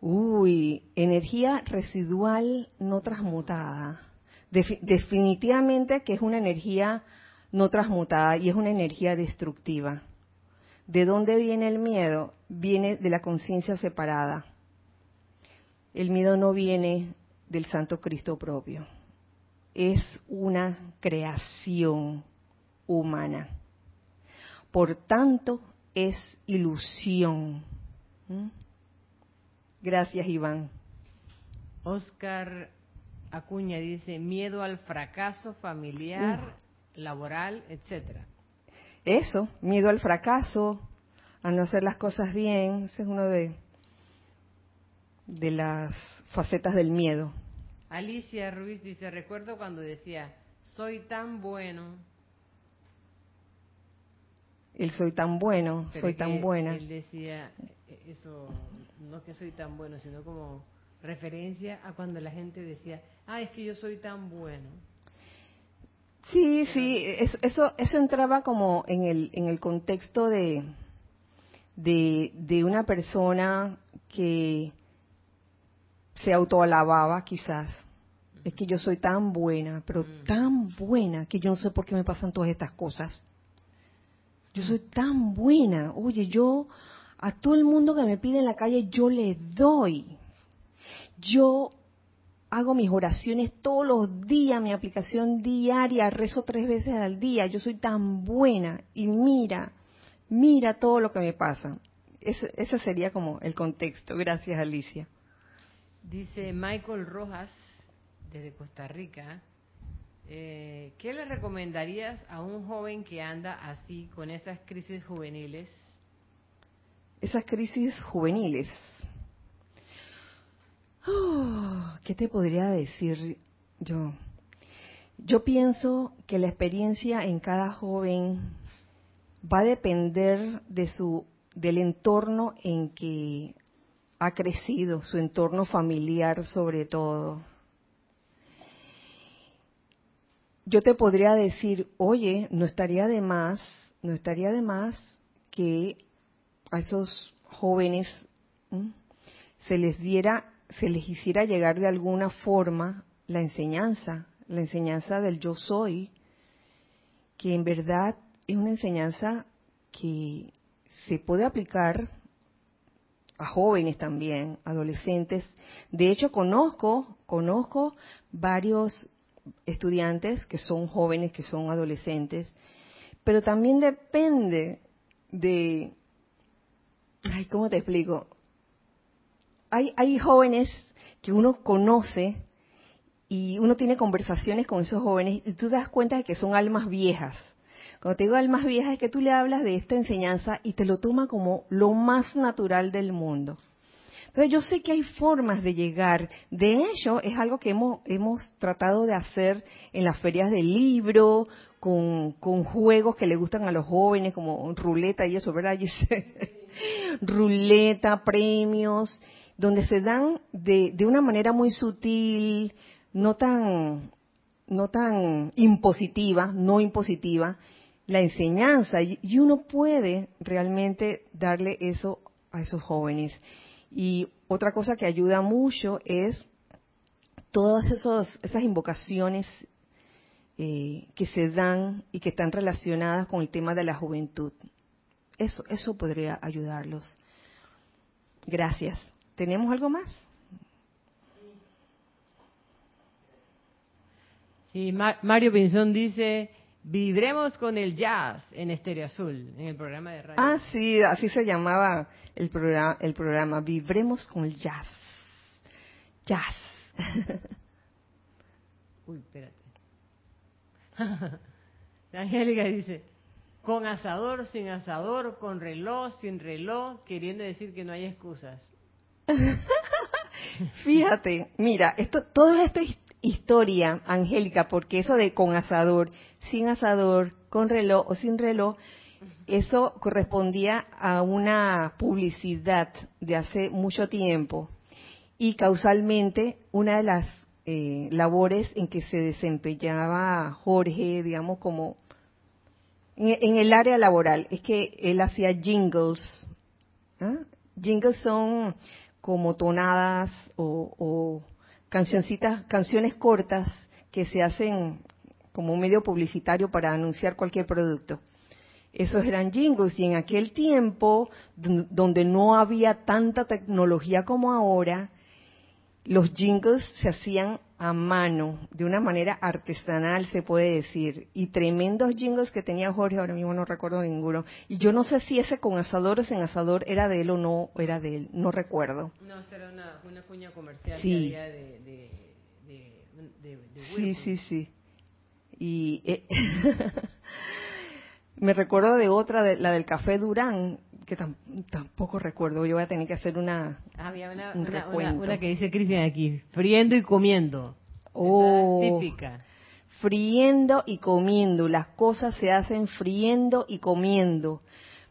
Uy, energía residual no transmutada. Defi- definitivamente que es una energía no transmutada y es una energía destructiva. ¿De dónde viene el miedo? Viene de la conciencia separada. el miedo no viene del Santo Cristo propio. Es una creación humana. Por tanto, es ilusión. ¿Mm? Gracias, Iván. Oscar Acuña dice, miedo al fracaso familiar, laboral, etcétera. Eso, miedo al fracaso, a no hacer las cosas bien, ese es uno de, de las facetas del miedo. Alicia Ruiz dice, recuerdo cuando decía, soy tan bueno. El soy tan bueno, soy tan buena. Él decía eh, eso, no que soy tan bueno, sino como referencia a cuando la gente decía, ah, es que yo soy tan bueno. Sí, sí, eso, eso entraba como en el, en el contexto de, de, de una persona que se autoalababa quizás. Es que yo soy tan buena, pero mm. tan buena que yo no sé por qué me pasan todas estas cosas. Yo soy tan buena. Oye, yo a todo el mundo que me pide en la calle, yo le doy. Yo hago mis oraciones todos los días, mi aplicación diaria, rezo tres veces al día. Yo soy tan buena. Y mira, mira todo lo que me pasa. Ese, sería como el contexto. Gracias, Alicia. Dice Michael Rojas, desde Costa Rica, eh, ¿qué le recomendarías a un joven que anda así con esas crisis juveniles? Esas crisis juveniles. Oh, ¿Qué te podría decir yo? Yo pienso que la experiencia en cada joven va a depender de su del entorno en que ha crecido, su entorno familiar sobre todo. Yo te podría decir, oye, no estaría de más, no estaría de más que a esos jóvenes se les diera, se les hiciera llegar de alguna forma la enseñanza, la enseñanza del yo soy, que en verdad es una enseñanza que se puede aplicar a jóvenes también, adolescentes. De hecho, conozco, conozco varios estudiantes que son jóvenes, que son adolescentes, pero también depende de, ay, ¿cómo te explico? Hay, hay jóvenes que uno conoce y uno tiene conversaciones con esos jóvenes y tú das cuenta de que son almas viejas cuando te digo almas viejas es que tú le hablas de esta enseñanza y te lo toma como lo más natural del mundo. Entonces yo sé que hay formas de llegar. De hecho, es algo que hemos, hemos tratado de hacer en las ferias del libro, con, con juegos que le gustan a los jóvenes, como ruleta y eso, ¿verdad? ruleta, premios, donde se dan de, de una manera muy sutil, no tan, no tan impositiva, no impositiva, la enseñanza y uno puede realmente darle eso a esos jóvenes. Y otra cosa que ayuda mucho es todas esos, esas invocaciones eh, que se dan y que están relacionadas con el tema de la juventud. Eso, eso podría ayudarlos. Gracias. ¿Tenemos algo más? Sí, Mario Pinzón dice, Vibremos con el jazz en Estéreo Azul, en el programa de radio. Ah, sí, así se llamaba el programa, el programa Vibremos con el jazz. Jazz. Uy, espérate. Angélica dice, con asador, sin asador, con reloj, sin reloj, queriendo decir que no hay excusas. Fíjate, mira, esto, todo esto es historia, Angélica, porque eso de con asador, sin asador, con reloj o sin reloj, eso correspondía a una publicidad de hace mucho tiempo y causalmente una de las eh, labores en que se desempeñaba Jorge, digamos, como en, el área laboral, es que él hacía jingles. ¿ah? Jingles son como tonadas o cancioncitas, canciones cortas que se hacen como un medio publicitario para anunciar cualquier producto. Esos eran jingles y en aquel tiempo, donde no había tanta tecnología como ahora, los jingles se hacían a mano, de una manera artesanal se puede decir, y tremendos jingles que tenía Jorge, ahora mismo no recuerdo ninguno. Y yo no sé si ese con asador o sin asador era de él o no era de él, no recuerdo. No, era una, una cuña comercial Sí. que había de, de, de, de- de Sí, sí, sí. Y eh, me recuerdo de otra, de, la del café Durán, que tam- tampoco recuerdo. Yo voy a tener que hacer una... Había una, Un una, una, una que dice Cristian aquí, friendo y comiendo. Oh. Esa típica. friendo y comiendo. Las cosas se hacen friendo y comiendo.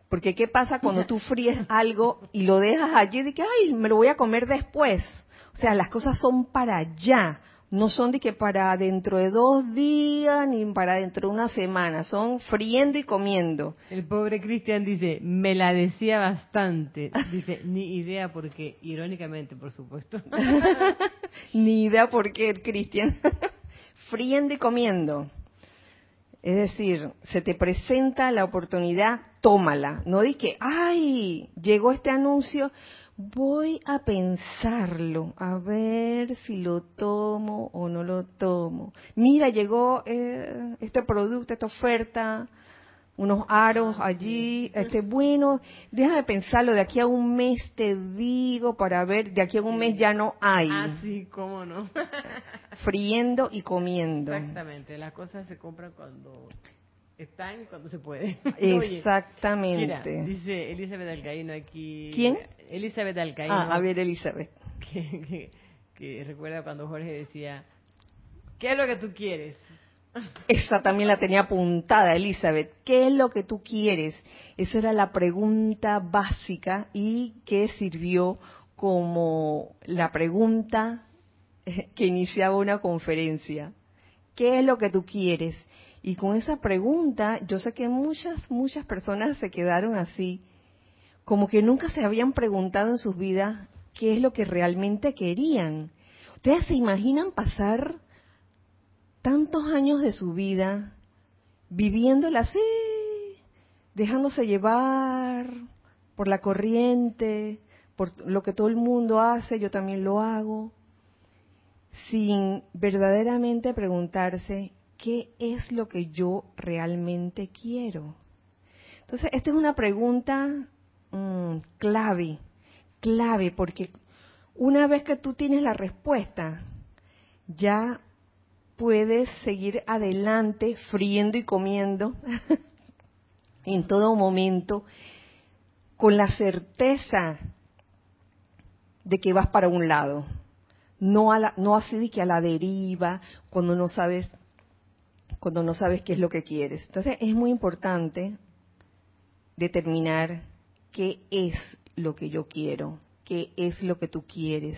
Porque ¿qué pasa cuando tú fríes algo y lo dejas allí de que, ay, me lo voy a comer después? O sea, las cosas son para allá. No son de que para dentro de dos días ni para dentro de una semana. Son friendo y comiendo. El pobre Cristian dice, me la decía bastante. Dice, ni idea porque, irónicamente, por supuesto. Ni idea por qué, Cristian. Friendo y comiendo. Es decir, se te presenta la oportunidad, tómala. No di que, ay, llegó este anuncio, voy a pensarlo, a ver si lo tomo o no lo tomo. Mira, llegó eh, este producto, esta oferta, unos aros allí, este bueno, déjame pensarlo, de aquí a un mes te digo para ver, de aquí a un mes ya no hay, Ah, sí, cómo no. friendo y comiendo. Exactamente, las cosas se compran cuando están cuando se puede. Oye, Mira, Exactamente. dice Elizabeth Alcaíno aquí. ¿Quién? Elizabeth Alcaíno. Ah, a ver, Elizabeth. Que, que- que recuerda cuando Jorge decía, ¿qué es lo que tú quieres? Esa también la tenía apuntada, Elizabeth. ¿Qué es lo que tú quieres? Esa era la pregunta básica y que sirvió como la pregunta que iniciaba una conferencia. ¿Qué es lo que tú quieres? Y con esa pregunta, yo sé que muchas, muchas personas se quedaron así, como que nunca se habían preguntado en sus vidas qué es lo que realmente querían. ¿Ustedes se imaginan pasar tantos años de su vida viviéndola así, dejándose llevar por la corriente, por lo que todo el mundo hace, yo también lo hago, sin verdaderamente preguntarse qué es lo que yo realmente quiero. Entonces, esta es una pregunta mm, clave, clave, porque una vez que tú tienes la respuesta, ya puedes seguir adelante friendo y comiendo en todo momento con la certeza de que vas para un lado, no a la, no así de que a la deriva cuando no sabes cuando no sabes qué es lo que quieres. Entonces es muy importante determinar qué es lo que yo quiero, qué es lo que tú quieres.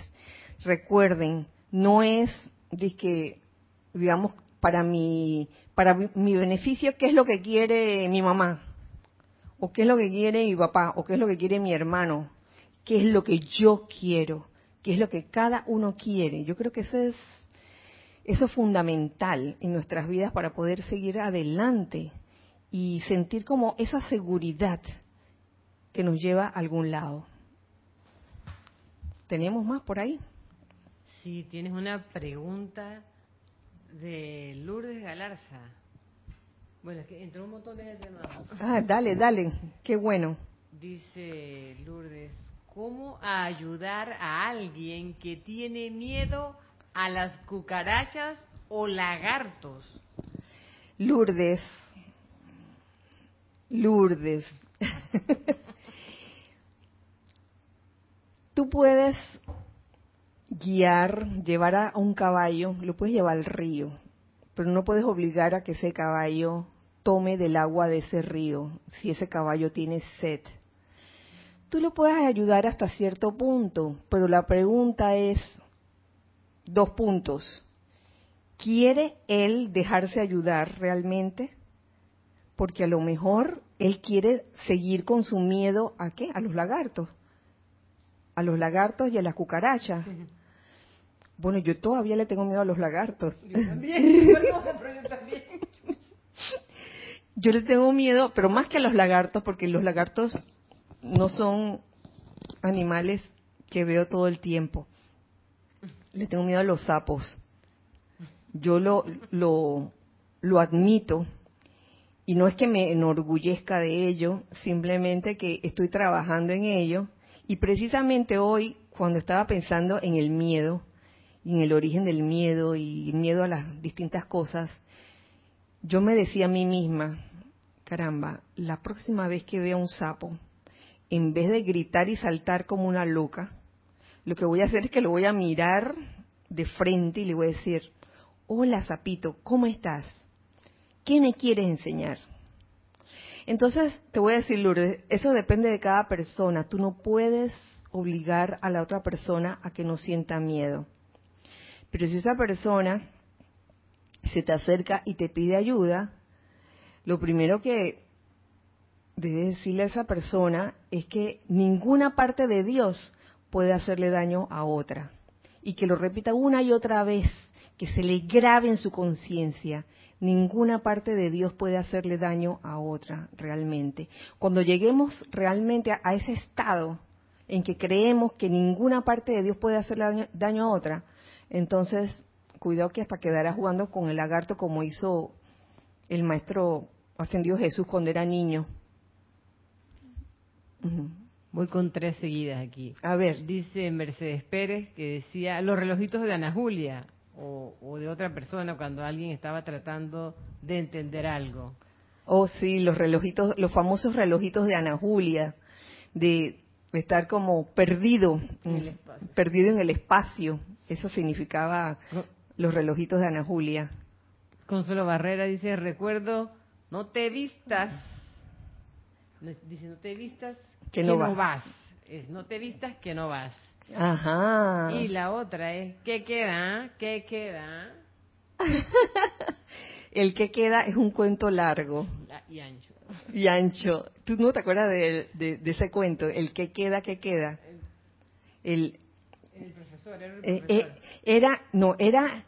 Recuerden, no es de que digamos, para mi, para mi- beneficio, qué es lo que quiere mi mamá, o qué es lo que quiere mi papá, o qué es lo que quiere mi hermano, qué es lo que yo quiero, qué es lo que cada uno quiere. Yo creo que eso es, eso es fundamental en nuestras vidas para poder seguir adelante y sentir como esa seguridad que nos lleva a algún lado. ¿Tenemos más por ahí? Si tienes una pregunta de Lourdes Galarza. Bueno, es que entró un montón de gente nueva. Ah, dale, dale, qué bueno. Dice Lourdes, ¿cómo ayudar a alguien que tiene miedo a las cucarachas o lagartos? Lourdes. Lourdes. Tú puedes guiar, llevar a un caballo, lo puedes llevar al río, pero no puedes obligar a que ese caballo tome del agua de ese río si ese caballo tiene sed. Tú lo puedes ayudar hasta cierto punto, pero la pregunta es dos puntos. ¿Quiere él dejarse ayudar realmente? Porque a lo mejor él quiere seguir con su miedo a qué? A los lagartos. A los lagartos y a las cucarachas. Bueno, yo todavía le tengo miedo a los lagartos. Yo también, pero yo también. Yo le tengo miedo, pero más que a los lagartos, porque los lagartos no son animales que veo todo el tiempo. Le tengo miedo a los sapos. Yo lo, lo, lo admito y no es que me enorgullezca de ello, simplemente que estoy trabajando en ello. Y precisamente hoy, cuando estaba pensando en el miedo, y en el origen del miedo y miedo a las distintas cosas, yo me decía a mí misma, caramba, la próxima vez que vea un sapo, en vez de gritar y saltar como una loca, lo que voy a hacer es que lo voy a mirar de frente y le voy a decir, hola sapito, ¿cómo estás? ¿Qué me quieres enseñar? Entonces, te voy a decir, Lourdes, eso depende de cada persona. Tú no puedes obligar a la otra persona a que no sienta miedo. Pero si esa persona se te acerca y te pide ayuda, lo primero que debes decirle a esa persona es que ninguna parte de Dios puede hacerle daño a otra. Y que lo repita una y otra vez, que se le grabe en su conciencia. Ninguna parte de Dios puede hacerle daño a otra realmente. Cuando lleguemos realmente a, ese estado en que creemos que ninguna parte de Dios puede hacerle daño, a otra, entonces cuidado que hasta quedará jugando con el lagarto como hizo el maestro ascendido Jesús cuando era niño. Voy con tres seguidas aquí. A ver. Dice Mercedes Pérez que decía los relojitos de Ana Julia o, de otra persona cuando alguien estaba tratando de entender algo. Oh, sí, los relojitos, los famosos relojitos de Ana Julia, de estar como perdido, en perdido en el espacio. Eso significaba los relojitos de Ana Julia. Consuelo Barrera dice, recuerdo, no te vistas, dice, no te vistas, que, no, vas. no te vistas, que no vas. Ajá. Y la otra es, ¿qué queda? ¿Qué queda? el que queda es un cuento largo. Y ancho. Y ancho. ¿Tú no te acuerdas de, de, ese cuento? El que queda, ¿qué queda. El, el profesor, era el eh, eh, profesor. era, no, era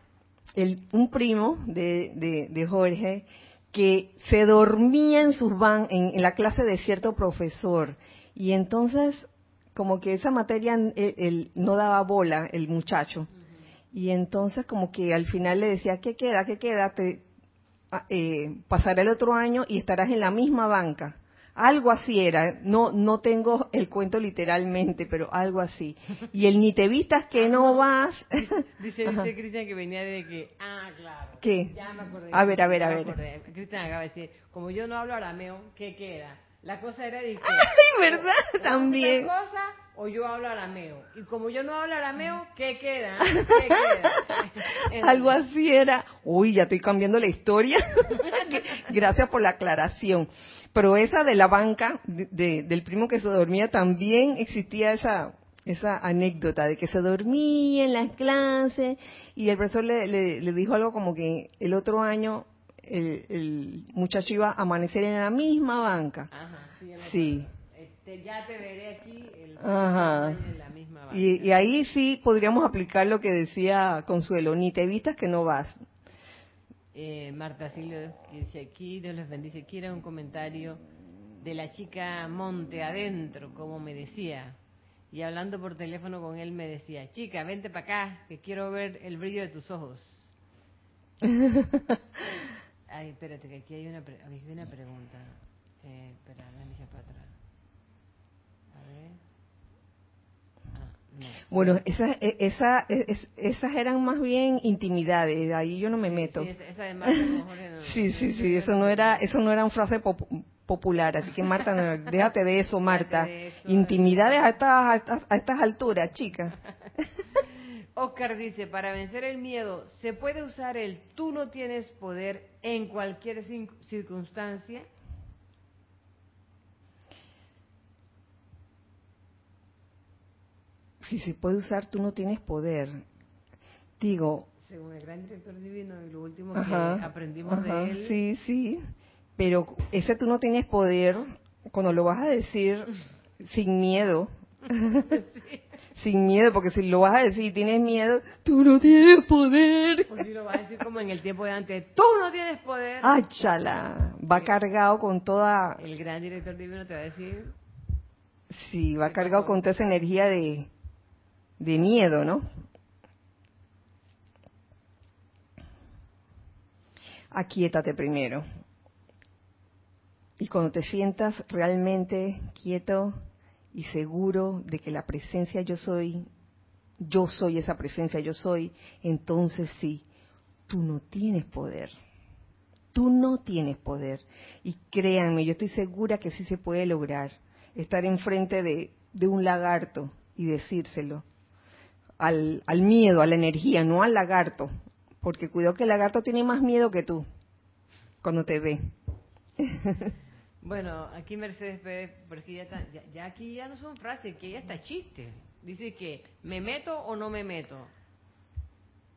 el, un primo de, de, Jorge que se dormía en sus van en, en la clase de cierto profesor y entonces como que esa materia él, no daba bola el muchacho. Y entonces como que al final le decía, ¿qué queda? ¿Qué queda? Te, ah, eh, pasará el otro año y estarás en la misma banca. Algo así era, no no tengo el cuento literalmente, pero algo así. Y el ni te vistas que no vas. Dice, dice Cristian que venía de que, ah, claro. ¿Qué? Ya me acordé. A ver, a ver, a ver. Cristian acaba de decir, como yo no hablo arameo, ¿qué queda? La cosa era de que... ¡Ay, verdad! También. cosa o yo hablo arameo? Y como yo no hablo arameo, ¿qué queda? ¿Qué queda? Algo así era. Uy, ya estoy cambiando la historia. Gracias por la aclaración. Pero esa de la banca, de, del primo que se dormía, también existía esa esa anécdota de que se dormía en las clases y el profesor le, le dijo algo como que el otro año el, muchacho iba a amanecer en la misma banca. Ajá, sí. Este, ya te veré aquí el Ajá. en la misma banca. Y, ahí sí podríamos aplicar lo que decía Consuelo, ni te vistas que no vas. Eh, Marta Silvio dice aquí, Dios les bendice, quiere un comentario de la chica Monte Adentro, como me decía. Y hablando por teléfono con él me decía, chica, vente para acá, que quiero ver el brillo de tus ojos. Ay, espérate, que aquí hay una, hay una pregunta. Eh, espera, me para atrás. A ver. Ah, no. Bueno, esas, e, esa, e, esas eran más bien intimidades, ahí yo no me meto. Sí, esa además, no, sí, sí, sí, eso no era, eso no era una frase popular, así que Marta, déjate de eso, Marta. intimidades a estas, a estas, a estas alturas, chica. Oscar dice, para vencer el miedo, ¿se puede usar el tú no tienes poder en cualquier circunstancia? Si se puede usar, tú no tienes poder. Digo. Según el gran director divino y lo último que aprendimos de él. Sí, sí. Pero ese tú no tienes poder, cuando lo vas a decir sin miedo. sí sin miedo, porque si lo vas a decir y tienes miedo, tú no tienes poder. O si lo vas a decir como en el tiempo de antes, tú no tienes poder. ¡Ay, chala! Va cargado con toda... El gran director divino te va a decir... Sí, va cargado con toda esa energía de, de miedo, ¿no? Aquietate primero. Y cuando te sientas realmente quieto, y seguro de que la presencia yo soy, yo soy esa presencia yo soy, entonces sí, tú no tienes poder. Tú no tienes poder. Y créanme, yo estoy segura que sí se puede lograr estar enfrente de, de un lagarto y decírselo. Al, al miedo, a la energía, no al lagarto. Porque cuidado que el lagarto tiene más miedo que tú cuando te ve. Bueno, aquí Mercedes Pérez, porque ya, está, ya, aquí ya no son frases, que ya está chiste. Dice que, ¿me meto o no me meto?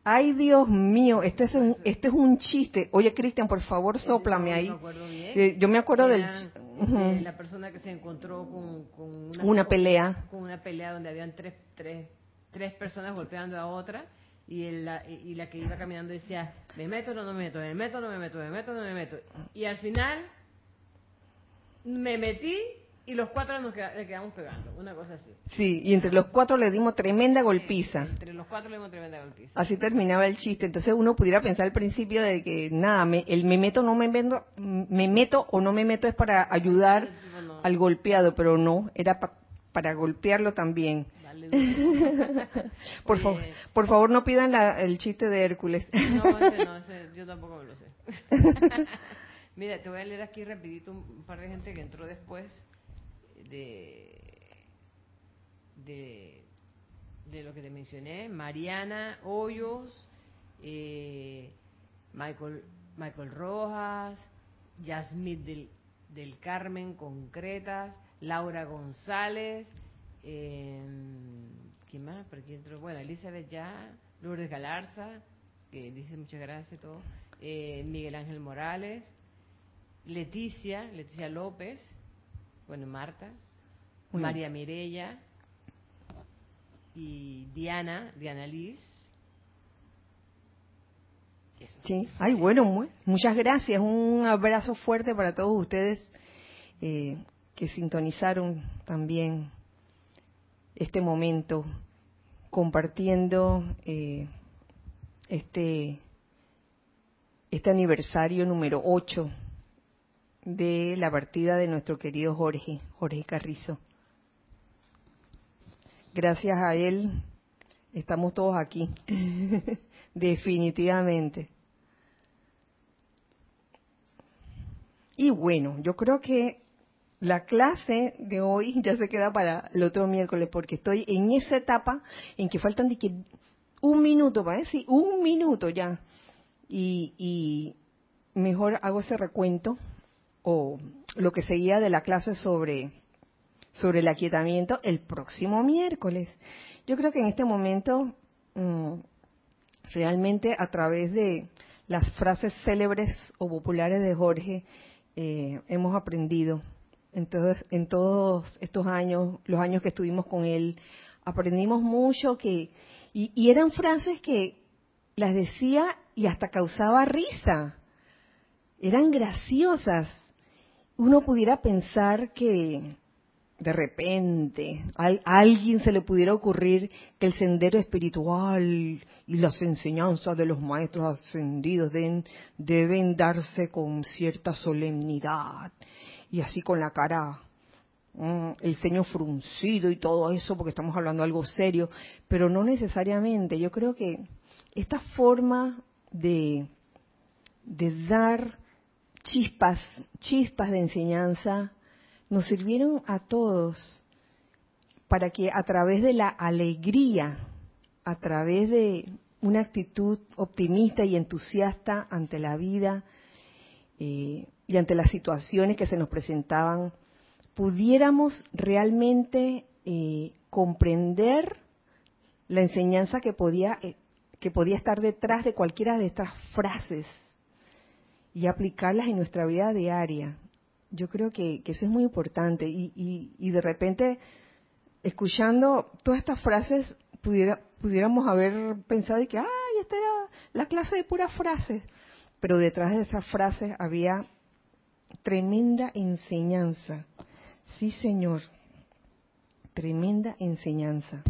Ay, Dios mío, este es un, este es un chiste. Oye, Cristian, por favor, sóplame ahí. Eh, yo me acuerdo del... De la persona que se encontró con, una, una, pelea. Con una pelea donde habían tres, tres, tres personas golpeando a otra y, la, y la que iba caminando decía, me meto o no me meto, me meto o no me meto, me meto o no me meto. Y al final me metí y los cuatro nos le quedamos pegando, una cosa así. Sí, y entre los cuatro le dimos tremenda golpiza. entre los cuatro le dimos tremenda golpiza. Así terminaba el chiste. Entonces uno pudiera pensar al principio de que nada, me, el me meto no me meto, me meto o no me meto es para ayudar al golpeado, pero no, era para golpearlo también. por, favor, por favor no pidan el chiste de Hércules. no, ese no, ese, yo tampoco me lo sé. Mira, te voy a leer aquí rapidito un par de gente que entró después de, de, lo que te mencioné. Mariana Hoyos, eh, Michael, Michael Rojas, Yasmith del, del Carmen Concretas, Laura González, eh, ¿quién más? ¿Por aquí entró? Bueno, Elizabeth ya, Lourdes Galarza, que dice muchas gracias y todo, eh, Miguel Ángel Morales, Leticia, Leticia López, bueno, Marta, María Mirella y Diana, Diana Liz. Sí, ay, bueno, muchas gracias. Un abrazo fuerte para todos ustedes eh, que sintonizaron también este momento compartiendo eh, este, este aniversario número 8 de la partida de nuestro querido Jorge, Jorge Carrizo. Gracias a él estamos todos aquí, definitivamente. Y bueno, yo creo que la clase de hoy ya se queda para el otro miércoles porque estoy en esa etapa en que faltan de que un minuto, para decir un minuto ya. Y, y mejor hago ese recuento o lo que seguía de la clase sobre, sobre el aquietamiento el próximo miércoles. Yo creo que en este momento mm, realmente a través de las frases célebres o populares de Jorge eh, hemos aprendido entonces en todos estos años, los años que estuvimos con él, aprendimos mucho que y, y eran frases que las decía y hasta causaba risa, eran graciosas uno pudiera pensar que de repente a alguien se le pudiera ocurrir que el sendero espiritual y las enseñanzas de los maestros ascendidos deben, darse con cierta solemnidad y así con la cara mm, el ceño fruncido y todo eso porque estamos hablando de algo serio, pero no necesariamente. Yo creo que esta forma de, de dar chispas, chispas de enseñanza nos sirvieron a todos para que a través de la alegría, a través de una actitud optimista y entusiasta ante la vida eh, y ante las situaciones que se nos presentaban, pudiéramos realmente eh, comprender la enseñanza que podía, eh, que podía estar detrás de cualquiera de estas frases y aplicarlas en nuestra vida diaria. Yo creo que, eso es muy importante y, y, de repente, escuchando todas estas frases, pudiéramos haber pensado que, ay, esta era la clase de puras frases, pero detrás de esas frases había tremenda enseñanza. Sí, Señor, tremenda enseñanza.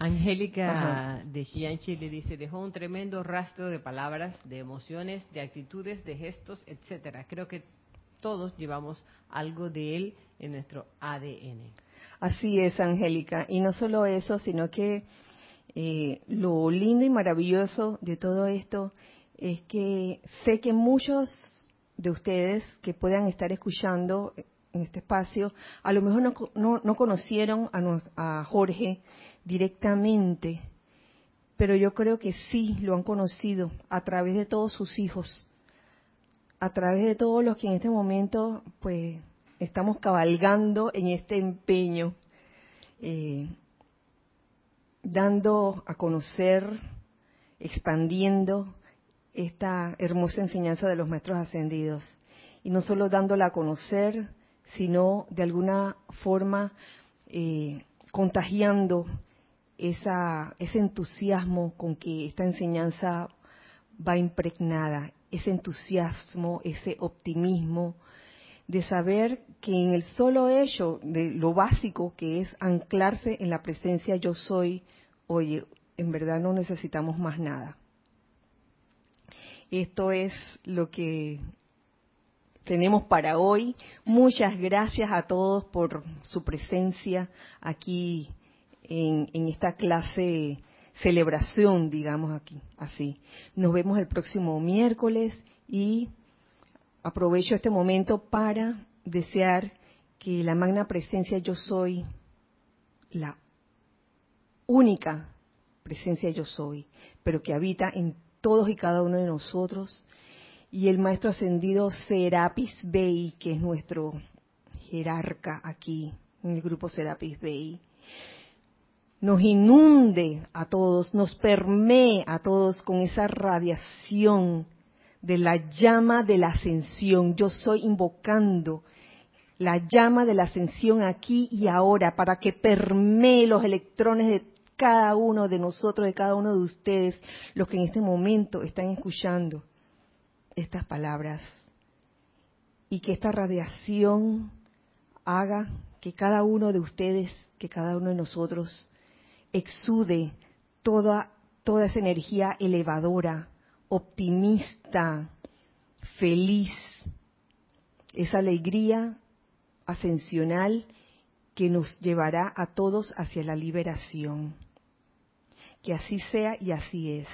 Angélica de Chianchi le dice, dejó un tremendo rastro de palabras, de emociones, de actitudes, de gestos, etcétera. Creo que todos llevamos algo de él en nuestro ADN. Así es, Angélica. Y no solo eso, sino que eh, lo lindo y maravilloso de todo esto es que sé que muchos de ustedes que puedan estar escuchando en este espacio, a lo mejor no, no, conocieron a, a Jorge directamente, pero yo creo que sí lo han conocido a través de todos sus hijos, a través de todos los que en este momento, pues, estamos cabalgando en este empeño, eh, dando a conocer, expandiendo esta hermosa enseñanza de los maestros ascendidos. Y no solo dándola a conocer, sino de alguna forma eh, contagiando esa, ese entusiasmo con que esta enseñanza va impregnada, ese entusiasmo, ese optimismo de saber que en el solo hecho de lo básico que es anclarse en la presencia yo soy, oye, en verdad no necesitamos más nada. Esto es lo que tenemos para hoy. Muchas gracias a todos por su presencia aquí en, esta clase celebración, digamos aquí, así. Nos vemos el próximo miércoles y aprovecho este momento para desear que la magna presencia yo soy, la única presencia yo soy, pero que habita en todos y cada uno de nosotros, y el maestro ascendido Serapis Bey, que es nuestro jerarca aquí en el grupo Serapis Bey, nos inunde a todos, nos permee a todos con esa radiación de la llama de la ascensión. Yo soy invocando la llama de la ascensión aquí y ahora para que permee los electrones de cada uno de nosotros, de cada uno de ustedes, los que en este momento están escuchando estas palabras. Y que esta radiación haga que cada uno de ustedes, que cada uno de nosotros exude toda, toda esa energía elevadora, optimista, feliz, esa alegría ascensional que nos llevará a todos hacia la liberación. Que así sea y así es.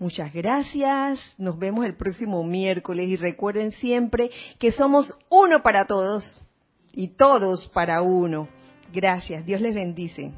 Muchas gracias, nos vemos el próximo miércoles y recuerden siempre que somos uno para todos y todos para uno. Gracias, Dios les bendice.